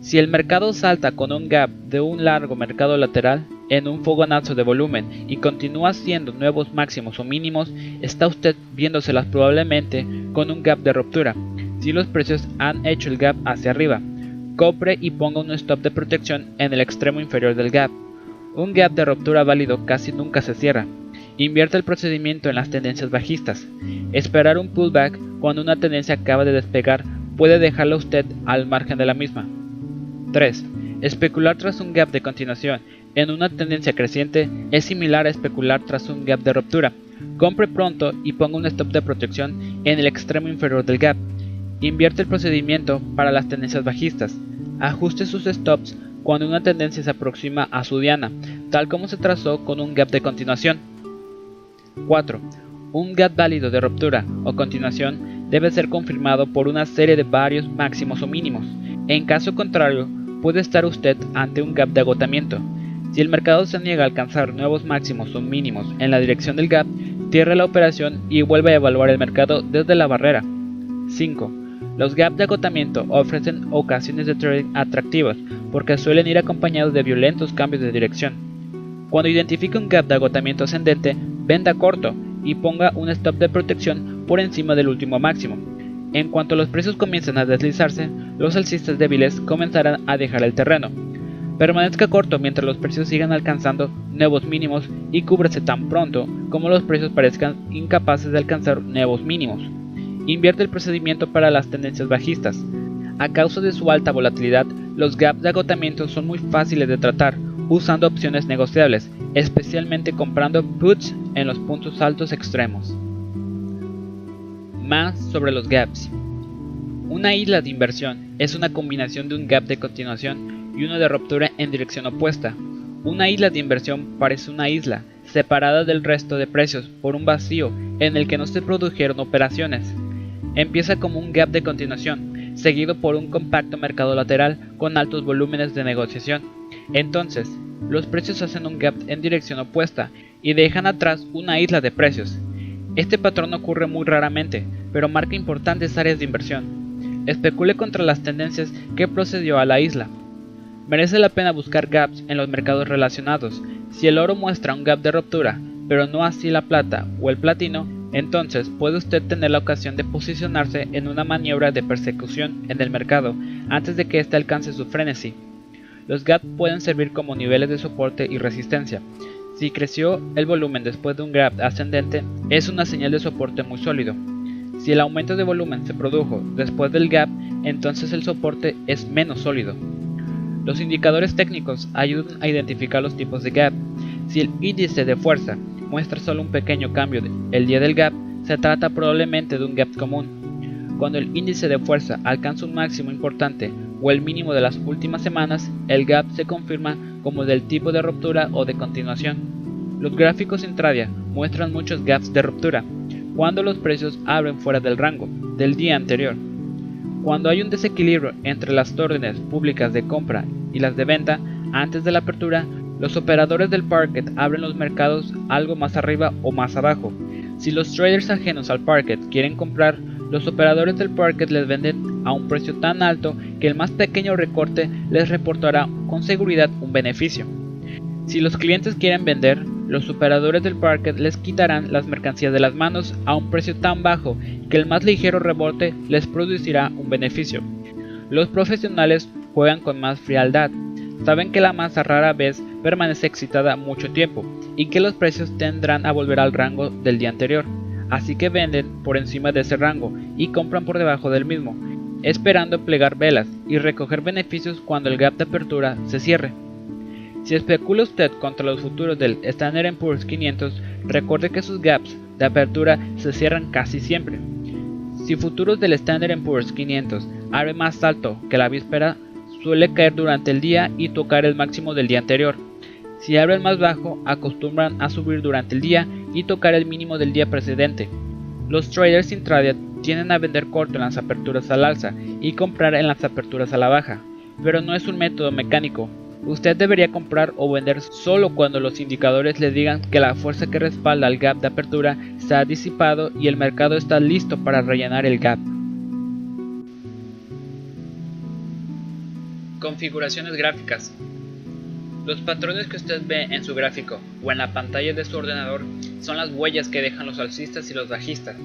A: Si el mercado salta con un gap de un largo mercado lateral en un fogonazo de volumen y continúa haciendo nuevos máximos o mínimos, está usted viéndoselas probablemente con un gap de ruptura, si los precios han hecho el gap hacia arriba compre y ponga un stop de protección en el extremo inferior del gap. Un gap de ruptura válido casi nunca se cierra. Invierte el procedimiento en las tendencias bajistas. Esperar un pullback cuando una tendencia acaba de despegar puede dejarlo usted al margen de la misma. 3. Especular tras un gap de continuación en una tendencia creciente es similar a especular tras un gap de ruptura. Compre pronto y ponga un stop de protección en el extremo inferior del gap. Invierte el procedimiento para las tendencias bajistas. Ajuste sus stops cuando una tendencia se aproxima a su diana, tal como se trazó con un gap de continuación. 4. Un gap válido de ruptura o continuación debe ser confirmado por una serie de varios máximos o mínimos. En caso contrario, puede estar usted ante un gap de agotamiento. Si el mercado se niega a alcanzar nuevos máximos o mínimos en la dirección del gap, cierre la operación y vuelve a evaluar el mercado desde la barrera. 5. Los gaps de agotamiento ofrecen ocasiones de trading atractivas porque suelen ir acompañados de violentos cambios de dirección. Cuando identifique un gap de agotamiento ascendente, venda corto y ponga un stop de protección por encima del último máximo. En cuanto los precios comiencen a deslizarse, los alcistas débiles comenzarán a dejar el terreno. Permanezca corto mientras los precios sigan alcanzando nuevos mínimos y cúbrase tan pronto como los precios parezcan incapaces de alcanzar nuevos mínimos. Invierte el procedimiento para las tendencias bajistas. A causa de su alta volatilidad, los gaps de agotamiento son muy fáciles de tratar usando opciones negociables, especialmente comprando puts en los puntos altos extremos. Más sobre los gaps. Una isla de inversión es una combinación de un gap de continuación y uno de ruptura en dirección opuesta. Una isla de inversión parece una isla separada del resto de precios por un vacío en el que no se produjeron operaciones. Empieza como un gap de continuación, seguido por un compacto mercado lateral con altos volúmenes de negociación. Entonces, los precios hacen un gap en dirección opuesta y dejan atrás una isla de precios. Este patrón ocurre muy raramente, pero marca importantes áreas de inversión. Especule contra las tendencias que procedió a la isla. Merece la pena buscar gaps en los mercados relacionados. Si el oro muestra un gap de ruptura, pero no así la plata o el platino, entonces puede usted tener la ocasión de posicionarse en una maniobra de persecución en el mercado antes de que éste alcance su frenesí. Los gaps pueden servir como niveles de soporte y resistencia. Si creció el volumen después de un gap ascendente, es una señal de soporte muy sólido. Si el aumento de volumen se produjo después del gap, entonces el soporte es menos sólido. Los indicadores técnicos ayudan a identificar los tipos de gap. Si el índice de fuerza muestra solo un pequeño cambio el día del gap, se trata probablemente de un gap común. Cuando el índice de fuerza alcanza un máximo importante o el mínimo de las últimas semanas, el gap se confirma como del tipo de ruptura o de continuación. Los gráficos intradia muestran muchos gaps de ruptura, cuando los precios abren fuera del rango del día anterior. Cuando hay un desequilibrio entre las órdenes públicas de compra y las de venta antes de la apertura, los operadores del parquet abren los mercados algo más arriba o más abajo. Si los traders ajenos al parquet quieren comprar, los operadores del parquet les venden a un precio tan alto que el más pequeño recorte les reportará con seguridad un beneficio. Si los clientes quieren vender, los operadores del parquet les quitarán las mercancías de las manos a un precio tan bajo que el más ligero rebote les producirá un beneficio. Los profesionales juegan con más frialdad, saben que la masa rara vez permanece excitada mucho tiempo y que los precios tendrán a volver al rango del día anterior, así que venden por encima de ese rango y compran por debajo del mismo, esperando plegar velas y recoger beneficios cuando el gap de apertura se cierre. Si especula usted contra los futuros del Standard Poor's 500, recuerde que sus gaps de apertura se cierran casi siempre. Si futuros del Standard Poor's 500 abre más alto que la víspera, suele caer durante el día y tocar el máximo del día anterior. Si abren más bajo, acostumbran a subir durante el día y tocar el mínimo del día precedente. Los traders intraday tienden a vender corto en las aperturas al alza y comprar en las aperturas a la baja, pero no es un método mecánico, Usted debería comprar o vender solo cuando los indicadores le digan que la fuerza que respalda el gap de apertura se ha disipado y el mercado está listo para rellenar el gap. Configuraciones gráficas. Los patrones que usted ve en su gráfico o en la pantalla de su ordenador son las huellas que dejan los alcistas y los bajistas.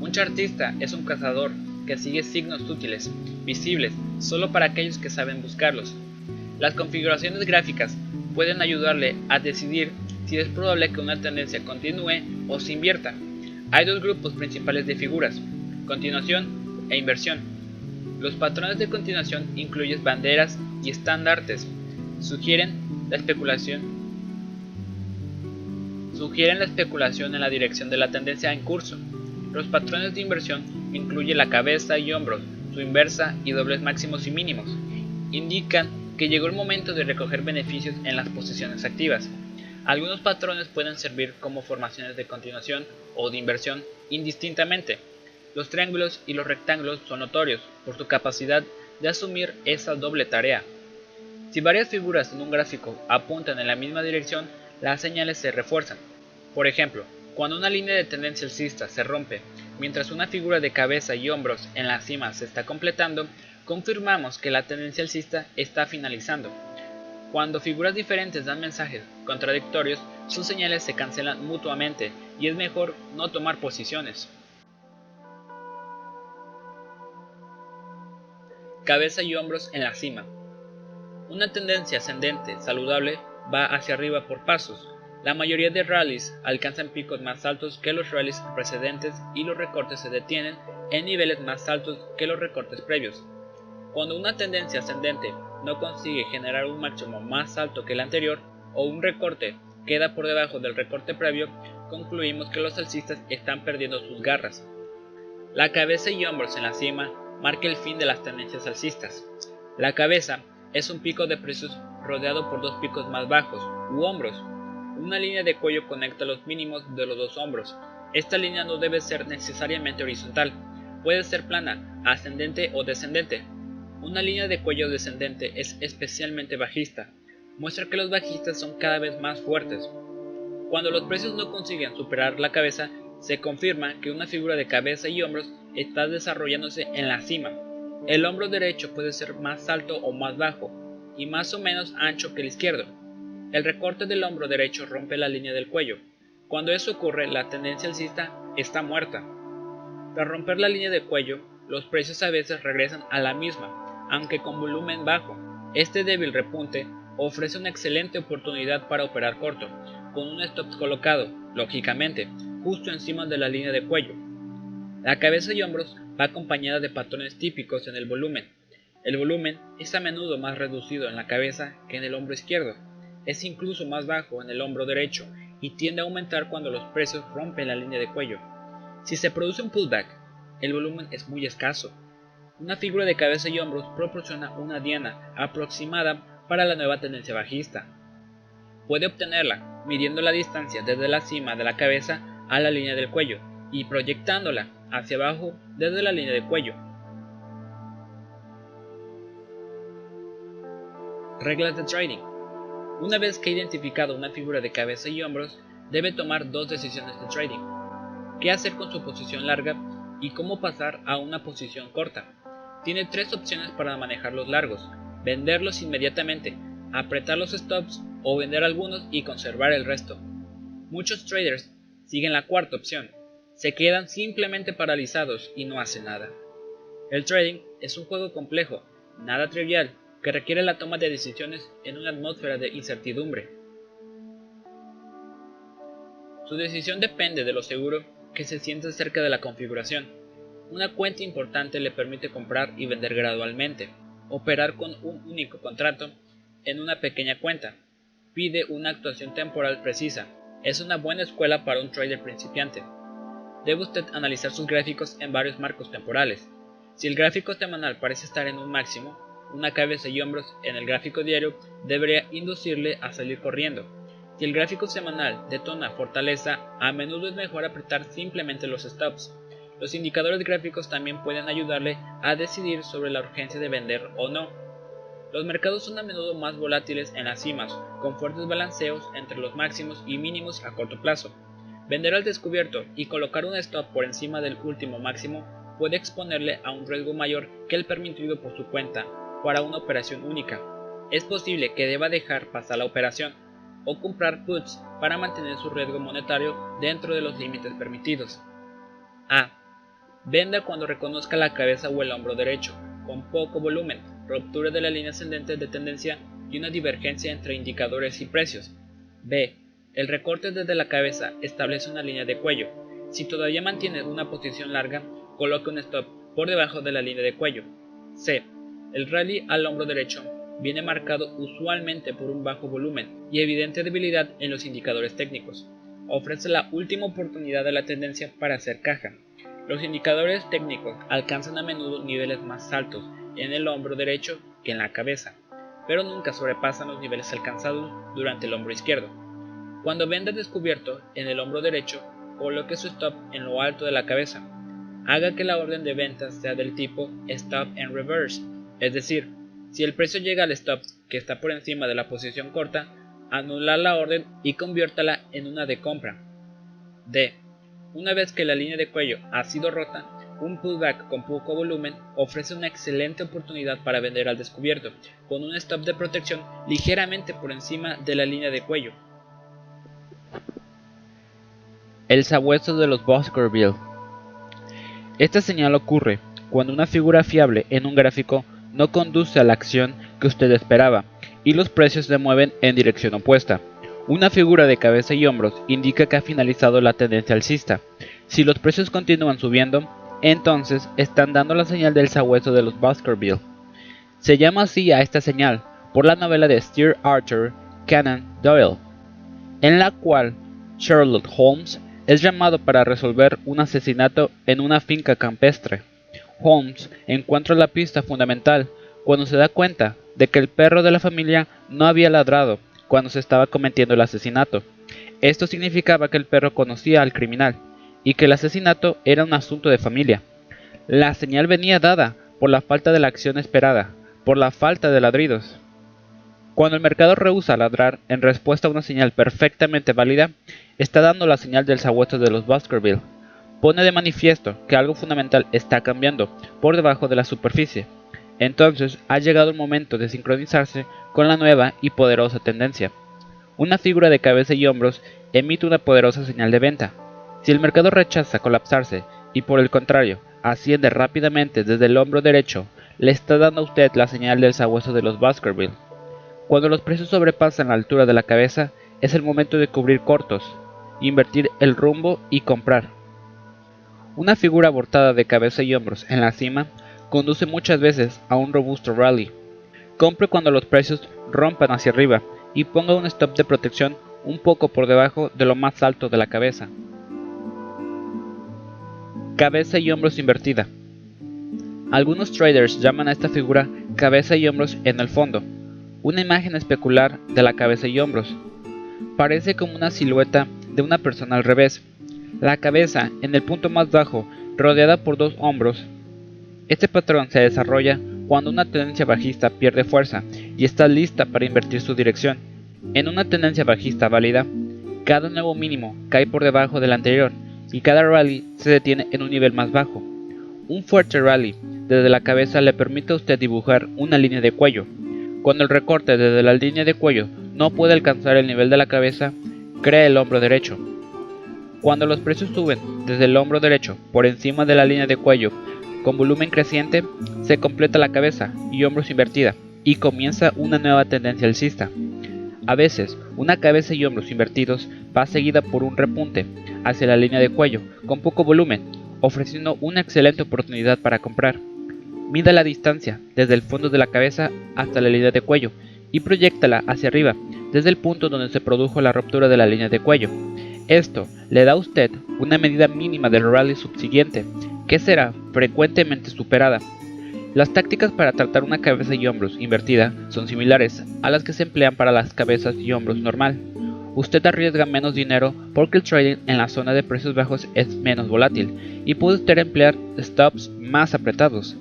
A: Un chartista es un cazador que sigue signos útiles, visibles solo para aquellos que saben buscarlos, las configuraciones gráficas pueden ayudarle a decidir si es probable que una tendencia continúe o se invierta. Hay dos grupos principales de figuras, continuación e inversión. Los patrones de continuación incluyen banderas y estandartes. Sugieren la especulación. Sugieren la especulación en la dirección de la tendencia en curso. Los patrones de inversión incluyen la cabeza y hombros, su inversa y dobles máximos y mínimos. Indican que llegó el momento de recoger beneficios en las posiciones activas. Algunos patrones pueden servir como formaciones de continuación o de inversión indistintamente. Los triángulos y los rectángulos son notorios por su capacidad de asumir esa doble tarea. Si varias figuras en un gráfico apuntan en la misma dirección, las señales se refuerzan. Por ejemplo, cuando una línea de tendencia alcista se rompe, mientras una figura de cabeza y hombros en la cima se está completando, confirmamos que la tendencia alcista está finalizando. Cuando figuras diferentes dan mensajes contradictorios, sus señales se cancelan mutuamente y es mejor no tomar posiciones. Cabeza y hombros en la cima. Una tendencia ascendente saludable va hacia arriba por pasos. La mayoría de rallies alcanzan picos más altos que los rallies precedentes y los recortes se detienen en niveles más altos que los recortes previos. Cuando una tendencia ascendente no consigue generar un máximo más alto que el anterior o un recorte queda por debajo del recorte previo, concluimos que los alcistas están perdiendo sus garras. La cabeza y hombros en la cima marca el fin de las tendencias alcistas. La cabeza es un pico de precios rodeado por dos picos más bajos, u hombros. Una línea de cuello conecta los mínimos de los dos hombros. Esta línea no debe ser necesariamente horizontal, puede ser plana, ascendente o descendente. Una línea de cuello descendente es especialmente bajista. Muestra que los bajistas son cada vez más fuertes. Cuando los precios no consiguen superar la cabeza, se confirma que una figura de cabeza y hombros está desarrollándose en la cima. El hombro derecho puede ser más alto o más bajo, y más o menos ancho que el izquierdo. El recorte del hombro derecho rompe la línea del cuello. Cuando eso ocurre, la tendencia alcista está muerta. Tras romper la línea de cuello, los precios a veces regresan a la misma, aunque con volumen bajo. Este débil repunte ofrece una excelente oportunidad para operar corto, con un stop colocado, lógicamente, justo encima de la línea de cuello. La cabeza y hombros va acompañada de patrones típicos en el volumen. El volumen es a menudo más reducido en la cabeza que en el hombro izquierdo. Es incluso más bajo en el hombro derecho y tiende a aumentar cuando los precios rompen la línea de cuello. Si se produce un pullback, el volumen es muy escaso. Una figura de cabeza y hombros proporciona una diana aproximada para la nueva tendencia bajista. Puede obtenerla midiendo la distancia desde la cima de la cabeza a la línea del cuello y proyectándola hacia abajo desde la línea del cuello. Reglas de trading. Una vez que ha identificado una figura de cabeza y hombros, debe tomar dos decisiones de trading. ¿Qué hacer con su posición larga y cómo pasar a una posición corta? Tiene tres opciones para manejar los largos. Venderlos inmediatamente, apretar los stops o vender algunos y conservar el resto. Muchos traders siguen la cuarta opción, se quedan simplemente paralizados y no hacen nada. El trading es un juego complejo, nada trivial, que requiere la toma de decisiones en una atmósfera de incertidumbre. Su decisión depende de lo seguro que se siente cerca de la configuración. Una cuenta importante le permite comprar y vender gradualmente, operar con un único contrato en una pequeña cuenta. Pide una actuación temporal precisa, es una buena escuela para un trader principiante. Debe usted analizar sus gráficos en varios marcos temporales. Si el gráfico semanal parece estar en un máximo, una cabeza y hombros en el gráfico diario debería inducirle a salir corriendo. Si el gráfico semanal detona fortaleza, a menudo es mejor apretar simplemente los stops. Los indicadores gráficos también pueden ayudarle a decidir sobre la urgencia de vender o no. Los mercados son a menudo más volátiles en las cimas, con fuertes balanceos entre los máximos y mínimos a corto plazo. Vender al descubierto y colocar un stop por encima del último máximo puede exponerle a un riesgo mayor que el permitido por su cuenta para una operación única. Es posible que deba dejar pasar la operación o comprar puts para mantener su riesgo monetario dentro de los límites permitidos. A. Venda cuando reconozca la cabeza o el hombro derecho, con poco volumen, ruptura de la línea ascendente de tendencia y una divergencia entre indicadores y precios. B. El recorte desde la cabeza establece una línea de cuello. Si todavía mantiene una posición larga, coloque un stop por debajo de la línea de cuello. C. El rally al hombro derecho viene marcado usualmente por un bajo volumen y evidente debilidad en los indicadores técnicos. Ofrece la última oportunidad de la tendencia para hacer caja. Los indicadores técnicos alcanzan a menudo niveles más altos en el hombro derecho que en la cabeza, pero nunca sobrepasan los niveles alcanzados durante el hombro izquierdo. Cuando venda descubierto en el hombro derecho, coloque su stop en lo alto de la cabeza. Haga que la orden de ventas sea del tipo stop en reverse, es decir, si el precio llega al stop que está por encima de la posición corta, anula la orden y conviértala en una de compra. D. Una vez que la línea de cuello ha sido rota, un pullback con poco volumen ofrece una excelente oportunidad para vender al descubierto, con un stop de protección ligeramente por encima de la línea de cuello.
B: El sabueso de los Baskerville. Esta señal ocurre cuando una figura fiable en un gráfico no conduce a la acción que usted esperaba y los precios se mueven en dirección opuesta. Una figura de cabeza y hombros indica que ha finalizado la tendencia alcista. Si los precios continúan subiendo, entonces están dando la señal del sabueso de los Baskerville. Se llama así a esta señal por la novela de Sir Arthur Conan Doyle, en la cual Sherlock Holmes es llamado para resolver un asesinato en una finca campestre. Holmes encuentra la pista fundamental cuando se da cuenta de que el perro de la familia no había ladrado cuando se estaba cometiendo el asesinato. Esto significaba que el perro conocía al criminal y que el asesinato era un asunto de familia. La señal venía dada por la falta de la acción esperada, por la falta de ladridos. Cuando el mercado rehúsa ladrar en respuesta a una señal perfectamente válida, está dando la señal del sabueso de los Baskerville. Pone de manifiesto que algo fundamental está cambiando por debajo de la superficie. Entonces ha llegado el momento de sincronizarse con la nueva y poderosa tendencia. Una figura de cabeza y hombros emite una poderosa señal de venta. Si el mercado rechaza colapsarse y por el contrario asciende rápidamente desde el hombro derecho, le está dando a usted la señal del sabueso de los Baskerville. Cuando los precios sobrepasan la altura de la cabeza, es el momento de cubrir cortos, invertir el rumbo y comprar. Una figura abortada de cabeza y hombros en la cima conduce muchas veces a un robusto rally. Compre cuando los precios rompan hacia arriba y ponga un stop de protección un poco por debajo de lo más alto de la cabeza. Cabeza y hombros invertida. Algunos traders llaman a esta figura cabeza y hombros en el fondo, una imagen especular de la cabeza y hombros. Parece como una silueta de una persona al revés, la cabeza en el punto más bajo, rodeada por dos hombros. Este patrón se desarrolla cuando una tendencia bajista pierde fuerza y está lista para invertir su dirección. En una tendencia bajista válida, cada nuevo mínimo cae por debajo del anterior y cada rally se detiene en un nivel más bajo. Un fuerte rally desde la cabeza le permite a usted dibujar una línea de cuello. Cuando el recorte desde la línea de cuello no puede alcanzar el nivel de la cabeza, crea el hombro derecho. Cuando los precios suben desde el hombro derecho por encima de la línea de cuello con volumen creciente, se completa la cabeza y hombros invertida y comienza una nueva tendencia alcista. A veces, una cabeza y hombros invertidos va seguida por un repunte hacia la línea de cuello con poco volumen, ofreciendo una excelente oportunidad para comprar. Mida la distancia desde el fondo de la cabeza hasta la línea de cuello y proyectala hacia arriba desde el punto donde se produjo la ruptura de la línea de cuello. Esto le da a usted una medida mínima del rally subsiguiente que será frecuentemente superada. Las tácticas para tratar una cabeza y hombros invertida son similares a las que se emplean para las cabezas y hombros normal. Usted arriesga menos dinero porque el trading en la zona de precios bajos es menos volátil y puede usted emplear stops más apretados.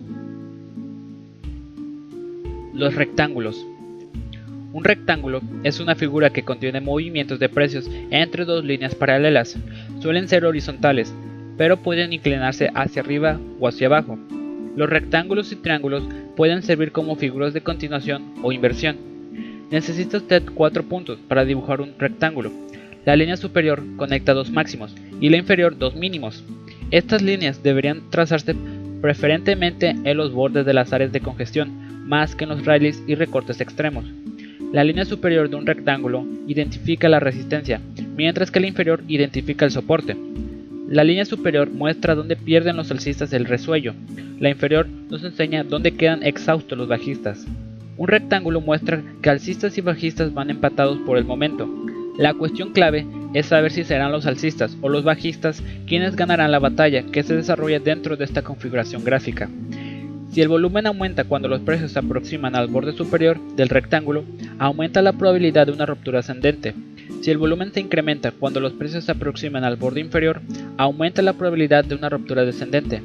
B: Los rectángulos. Un rectángulo es una figura que contiene movimientos de precios entre dos líneas paralelas. Suelen ser horizontales, pero pueden inclinarse hacia arriba o hacia abajo. Los rectángulos y triángulos pueden servir como figuras de continuación o inversión. Necesita usted cuatro puntos para dibujar un rectángulo. La línea superior conecta dos máximos y la inferior dos mínimos. Estas líneas deberían trazarse preferentemente en los bordes de las áreas de congestión, más que en los raíles y recortes extremos. La línea superior de un rectángulo identifica la resistencia, mientras que la inferior identifica el soporte. La línea superior muestra dónde pierden los alcistas el resuello. La inferior nos enseña dónde quedan exhaustos los bajistas. Un rectángulo muestra que alcistas y bajistas van empatados por el momento. La cuestión clave es saber si serán los alcistas o los bajistas quienes ganarán la batalla que se desarrolla dentro de esta configuración gráfica. Si el volumen aumenta cuando los precios se aproximan al borde superior del rectángulo, aumenta la probabilidad de una ruptura ascendente. Si el volumen se incrementa cuando los precios se aproximan al borde inferior, aumenta la probabilidad de una ruptura descendente.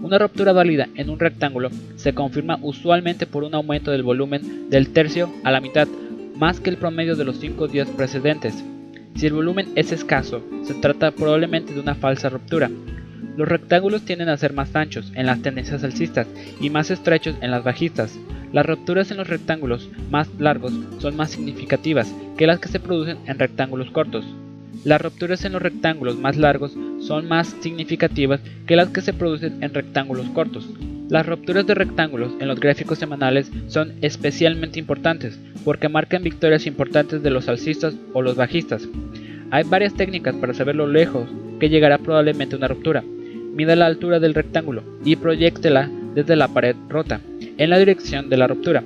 B: Una ruptura válida en un rectángulo se confirma usualmente por un aumento del volumen del tercio a la mitad, más que el promedio de los 5 días precedentes. Si el volumen es escaso, se trata probablemente de una falsa ruptura. Los rectángulos tienden a ser más anchos en las tendencias alcistas y más estrechos en las bajistas. Las rupturas en los rectángulos más largos son más significativas que las que se producen en rectángulos cortos. Las rupturas en los rectángulos más largos son más significativas que las que se producen en rectángulos cortos. Las rupturas de rectángulos en los gráficos semanales son especialmente importantes porque marcan victorias importantes de los alcistas o los bajistas. Hay varias técnicas para saber lo lejos que llegará probablemente una ruptura. Mida la altura del rectángulo y proyectela desde la pared rota en la dirección de la ruptura.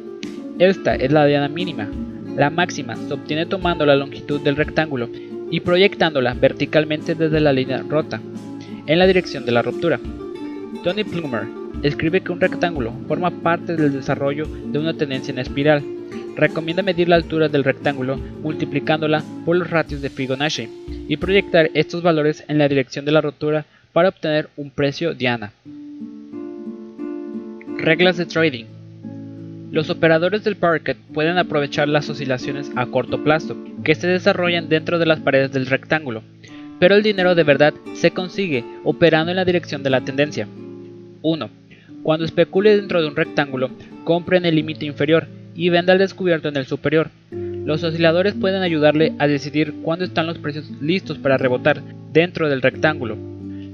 B: Esta es la diana mínima. La máxima se obtiene tomando la longitud del rectángulo y proyectándola verticalmente desde la línea rota en la dirección de la ruptura. Tony Plumer escribe que un rectángulo forma parte del desarrollo de una tendencia en espiral.
A: Recomienda medir la altura del rectángulo multiplicándola por los ratios de Fibonacci y proyectar estos valores en la dirección de la rotura para obtener un precio diana. Reglas de trading. Los operadores del parquet pueden aprovechar las oscilaciones a corto plazo que se desarrollan dentro de las paredes del rectángulo, pero el dinero de verdad se consigue operando en la dirección de la tendencia. 1. Cuando especule dentro de un rectángulo, compre en el límite inferior y venda al descubierto en el superior. Los osciladores pueden ayudarle a decidir cuándo están los precios listos para rebotar dentro del rectángulo.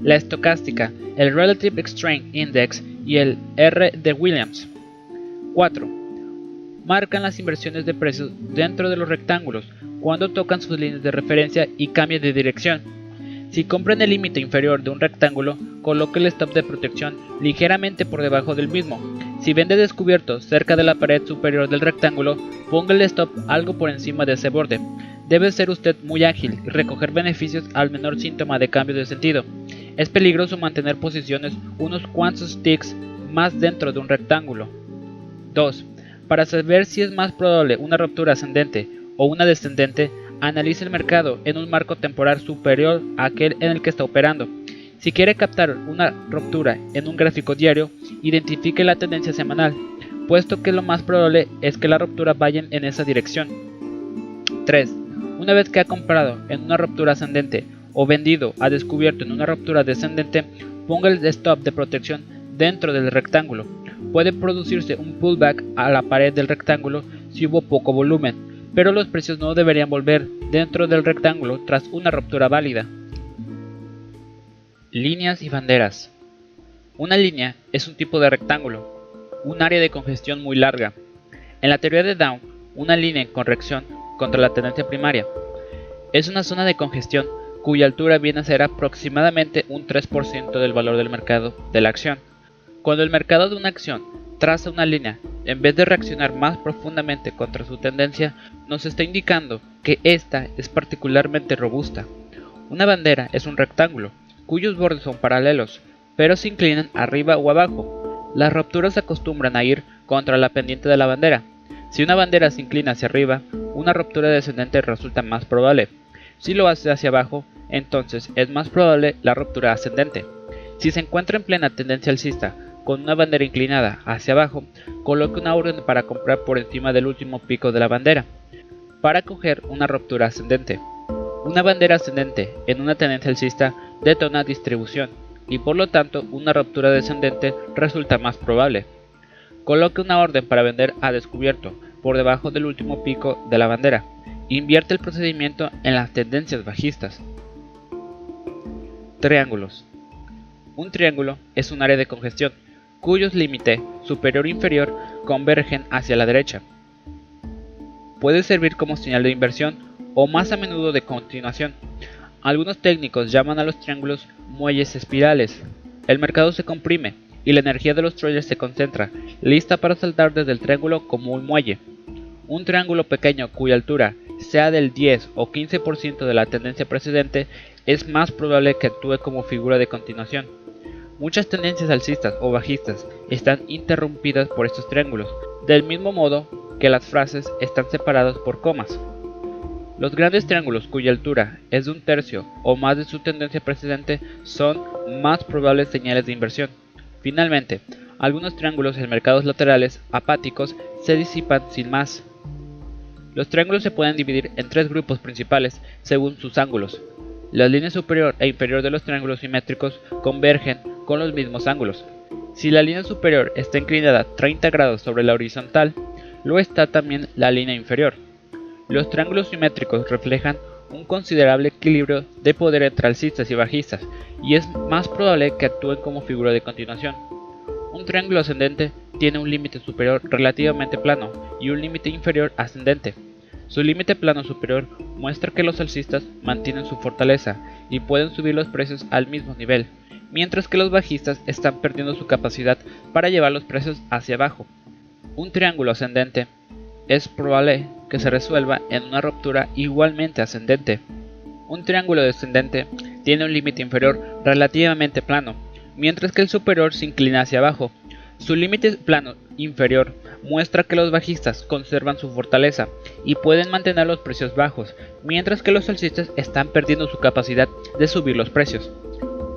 A: La estocástica, el Relative Strength Index y el R de Williams. 4. Marcan las inversiones de precios dentro de los rectángulos cuando tocan sus líneas de referencia y cambian de dirección. Si compran el límite inferior de un rectángulo, coloque el stop de protección ligeramente por debajo del mismo. Si vende descubierto cerca de la pared superior del rectángulo, ponga el stop algo por encima de ese borde. Debe ser usted muy ágil y recoger beneficios al menor síntoma de cambio de sentido. Es peligroso mantener posiciones unos cuantos ticks más dentro de un rectángulo. 2. Para saber si es más probable una ruptura ascendente o una descendente, analice el mercado en un marco temporal superior a aquel en el que está operando. Si quiere captar una ruptura en un gráfico diario, identifique la tendencia semanal, puesto que lo más probable es que la ruptura vaya en esa dirección. 3. Una vez que ha comprado en una ruptura ascendente o vendido a descubierto en una ruptura descendente, ponga el stop de protección dentro del rectángulo. Puede producirse un pullback a la pared del rectángulo si hubo poco volumen, pero los precios no deberían volver dentro del rectángulo tras una ruptura válida. Líneas y banderas. Una línea es un tipo de rectángulo, un área de congestión muy larga. En la teoría de Down, una línea en corrección contra la tendencia primaria es una zona de congestión cuya altura viene a ser aproximadamente un 3% del valor del mercado de la acción. Cuando el mercado de una acción traza una línea, en vez de reaccionar más profundamente contra su tendencia, nos está indicando que ésta es particularmente robusta. Una bandera es un rectángulo, cuyos bordes son paralelos, pero se inclinan arriba o abajo. Las rupturas acostumbran a ir contra la pendiente de la bandera. Si una bandera se inclina hacia arriba, una ruptura descendente resulta más probable. Si lo hace hacia abajo, entonces es más probable la ruptura ascendente. Si se encuentra en plena tendencia alcista, con una bandera inclinada hacia abajo, coloque una orden para comprar por encima del último pico de la bandera, para coger una ruptura ascendente. Una bandera ascendente en una tendencia alcista detona distribución, y por lo tanto una ruptura descendente resulta más probable. Coloque una orden para vender a descubierto, por debajo del último pico de la bandera. Invierte el procedimiento en las tendencias bajistas. Triángulos. Un triángulo es un área de congestión cuyos límites superior e inferior convergen hacia la derecha. Puede servir como señal de inversión o más a menudo de continuación. Algunos técnicos llaman a los triángulos muelles espirales. El mercado se comprime y la energía de los traders se concentra, lista para saltar desde el triángulo como un muelle. Un triángulo pequeño cuya altura sea del 10 o 15% de la tendencia precedente es más probable que actúe como figura de continuación. Muchas tendencias alcistas o bajistas están interrumpidas por estos triángulos, del mismo modo que las frases están separadas por comas. Los grandes triángulos cuya altura es de un tercio o más de su tendencia precedente son más probables señales de inversión. Finalmente, algunos triángulos en mercados laterales apáticos se disipan sin más. Los triángulos se pueden dividir en tres grupos principales según sus ángulos. Las líneas superior e inferior de los triángulos simétricos convergen con los mismos ángulos. Si la línea superior está inclinada 30 grados sobre la horizontal, lo está también la línea inferior. Los triángulos simétricos reflejan un considerable equilibrio de poder entre alcistas y bajistas, y es más probable que actúen como figura de continuación. Un triángulo ascendente tiene un límite superior relativamente plano y un límite inferior ascendente. Su límite plano superior muestra que los alcistas mantienen su fortaleza y pueden subir los precios al mismo nivel, mientras que los bajistas están perdiendo su capacidad para llevar los precios hacia abajo. Un triángulo ascendente es probable que se resuelva en una ruptura igualmente ascendente. Un triángulo descendente tiene un límite inferior relativamente plano, mientras que el superior se inclina hacia abajo. Su límite plano inferior muestra que los bajistas conservan su fortaleza y pueden mantener los precios bajos, mientras que los alcistas están perdiendo su capacidad de subir los precios.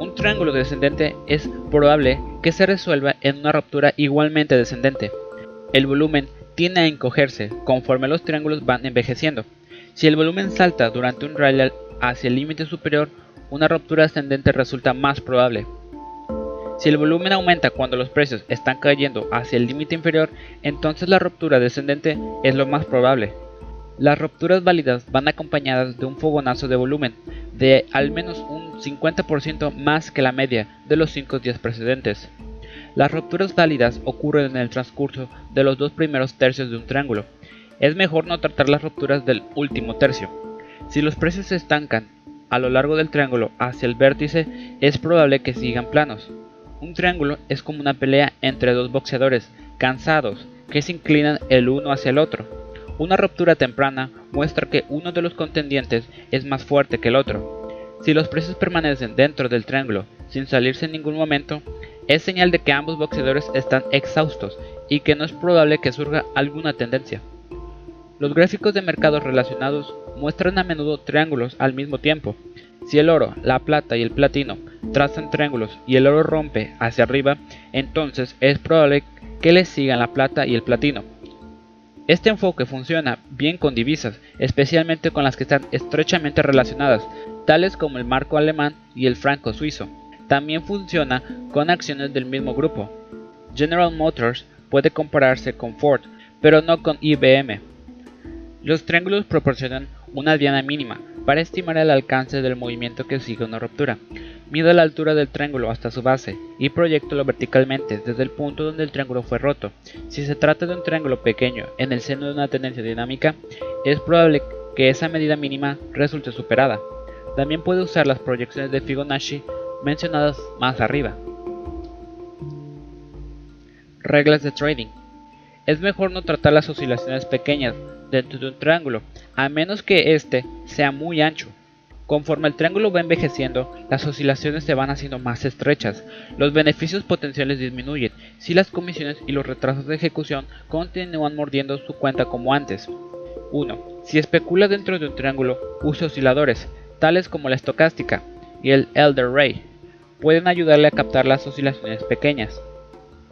A: Un triángulo descendente es probable que se resuelva en una ruptura igualmente descendente. El volumen tiende a encogerse conforme los triángulos van envejeciendo. Si el volumen salta durante un rally hacia el límite superior, una ruptura ascendente resulta más probable. Si el volumen aumenta cuando los precios están cayendo hacia el límite inferior, entonces la ruptura descendente es lo más probable. Las rupturas válidas van acompañadas de un fogonazo de volumen de al menos un 50% más que la media de los 5 días precedentes. Las rupturas válidas ocurren en el transcurso de los dos primeros tercios de un triángulo. Es mejor no tratar las rupturas del último tercio. Si los precios se estancan a lo largo del triángulo hacia el vértice, es probable que sigan planos. Un triángulo es como una pelea entre dos boxeadores cansados que se inclinan el uno hacia el otro. Una ruptura temprana muestra que uno de los contendientes es más fuerte que el otro. Si los precios permanecen dentro del triángulo sin salirse en ningún momento, es señal de que ambos boxeadores están exhaustos y que no es probable que surja alguna tendencia. Los gráficos de mercados relacionados muestran a menudo triángulos al mismo tiempo. Si el oro, la plata y el platino trazan triángulos y el oro rompe hacia arriba, entonces es probable que le sigan la plata y el platino. Este enfoque funciona bien con divisas, especialmente con las que están estrechamente relacionadas, tales como el marco alemán y el franco suizo. También funciona con acciones del mismo grupo. General Motors puede compararse con Ford, pero no con IBM. Los triángulos proporcionan una diana mínima para estimar el alcance del movimiento que sigue una ruptura. Mido la altura del triángulo hasta su base y proyectolo verticalmente desde el punto donde el triángulo fue roto. Si se trata de un triángulo pequeño en el seno de una tendencia dinámica, es probable que esa medida mínima resulte superada. También puede usar las proyecciones de Fibonacci mencionadas más arriba. Reglas de trading. Es mejor no tratar las oscilaciones pequeñas dentro de un triángulo, a menos que éste sea muy ancho. Conforme el triángulo va envejeciendo, las oscilaciones se van haciendo más estrechas. Los beneficios potenciales disminuyen si las comisiones y los retrasos de ejecución continúan mordiendo su cuenta como antes. 1. Si especula dentro de un triángulo, use osciladores, tales como la estocástica y el Elder Ray. Pueden ayudarle a captar las oscilaciones pequeñas.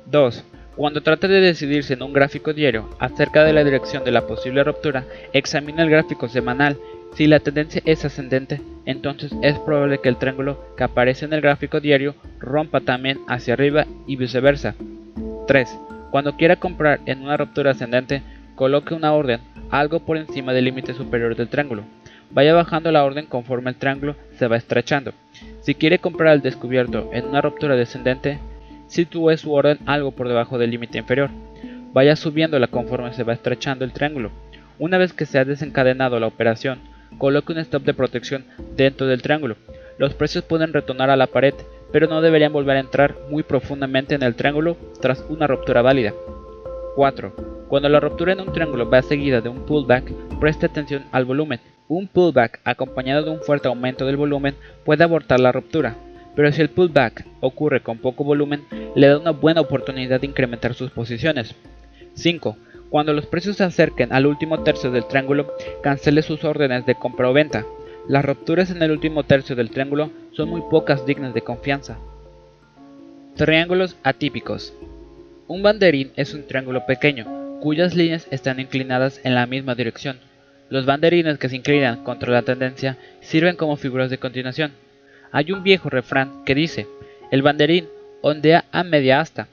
A: 2. Cuando trate de decidirse en un gráfico diario acerca de la dirección de la posible ruptura, examine el gráfico semanal si la tendencia es ascendente, entonces es probable que el triángulo que aparece en el gráfico diario rompa también hacia arriba y viceversa. 3. Cuando quiera comprar en una ruptura ascendente, coloque una orden algo por encima del límite superior del triángulo. Vaya bajando la orden conforme el triángulo se va estrechando. Si quiere comprar al descubierto en una ruptura descendente, sitúe su orden algo por debajo del límite inferior. Vaya subiéndola conforme se va estrechando el triángulo. Una vez que se ha desencadenado la operación, Coloque un stop de protección dentro del triángulo. Los precios pueden retornar a la pared, pero no deberían volver a entrar muy profundamente en el triángulo tras una ruptura válida. 4. Cuando la ruptura en un triángulo va seguida de un pullback, preste atención al volumen. Un pullback acompañado de un fuerte aumento del volumen puede abortar la ruptura, pero si el pullback ocurre con poco volumen, le da una buena oportunidad de incrementar sus posiciones. 5. Cuando los precios se acerquen al último tercio del triángulo, cancele sus órdenes de compra o venta. Las rupturas en el último tercio del triángulo son muy pocas dignas de confianza. Triángulos atípicos. Un banderín es un triángulo pequeño, cuyas líneas están inclinadas en la misma dirección. Los banderines que se inclinan contra la tendencia sirven como figuras de continuación. Hay un viejo refrán que dice, el banderín ondea a media asta,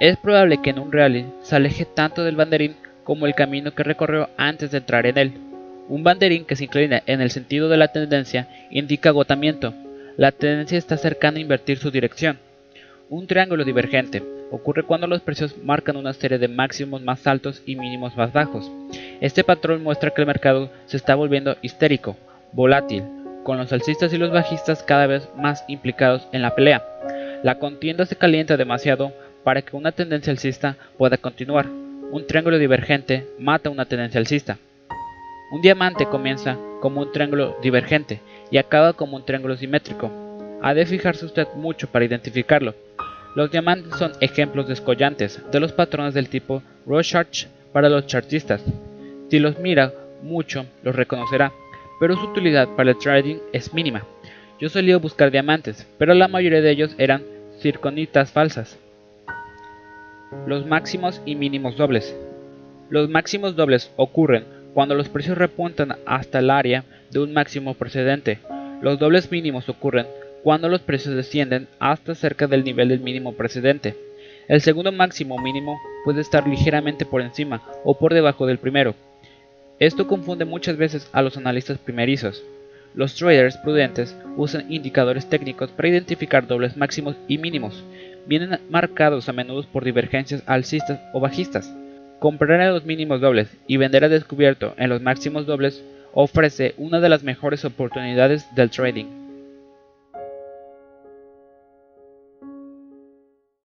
A: es probable que en un rally se aleje tanto del banderín como el camino que recorrió antes de entrar en él. Un banderín que se inclina en el sentido de la tendencia indica agotamiento. La tendencia está cercana a invertir su dirección. Un triángulo divergente ocurre cuando los precios marcan una serie de máximos más altos y mínimos más bajos. Este patrón muestra que el mercado se está volviendo histérico, volátil, con los alcistas y los bajistas cada vez más implicados en la pelea. La contienda se calienta demasiado para que una tendencia alcista pueda continuar. Un triángulo divergente mata una tendencia alcista. Un diamante comienza como un triángulo divergente y acaba como un triángulo simétrico. Ha de fijarse usted mucho para identificarlo. Los diamantes son ejemplos descollantes de los patrones del tipo Rorschach para los chartistas. Si los mira mucho, los reconocerá, pero su utilidad para el trading es mínima. Yo solía buscar diamantes, pero la mayoría de ellos eran circonitas falsas. Los máximos y mínimos dobles. Los máximos dobles ocurren cuando los precios repuntan hasta el área de un máximo precedente. Los dobles mínimos ocurren cuando los precios descienden hasta cerca del nivel del mínimo precedente. El segundo máximo mínimo puede estar ligeramente por encima o por debajo del primero. Esto confunde muchas veces a los analistas primerizos. Los traders prudentes usan indicadores técnicos para identificar dobles máximos y mínimos. Vienen marcados a menudo por divergencias alcistas o bajistas. Comprar en los mínimos dobles y vender a descubierto en los máximos dobles ofrece una de las mejores oportunidades del trading.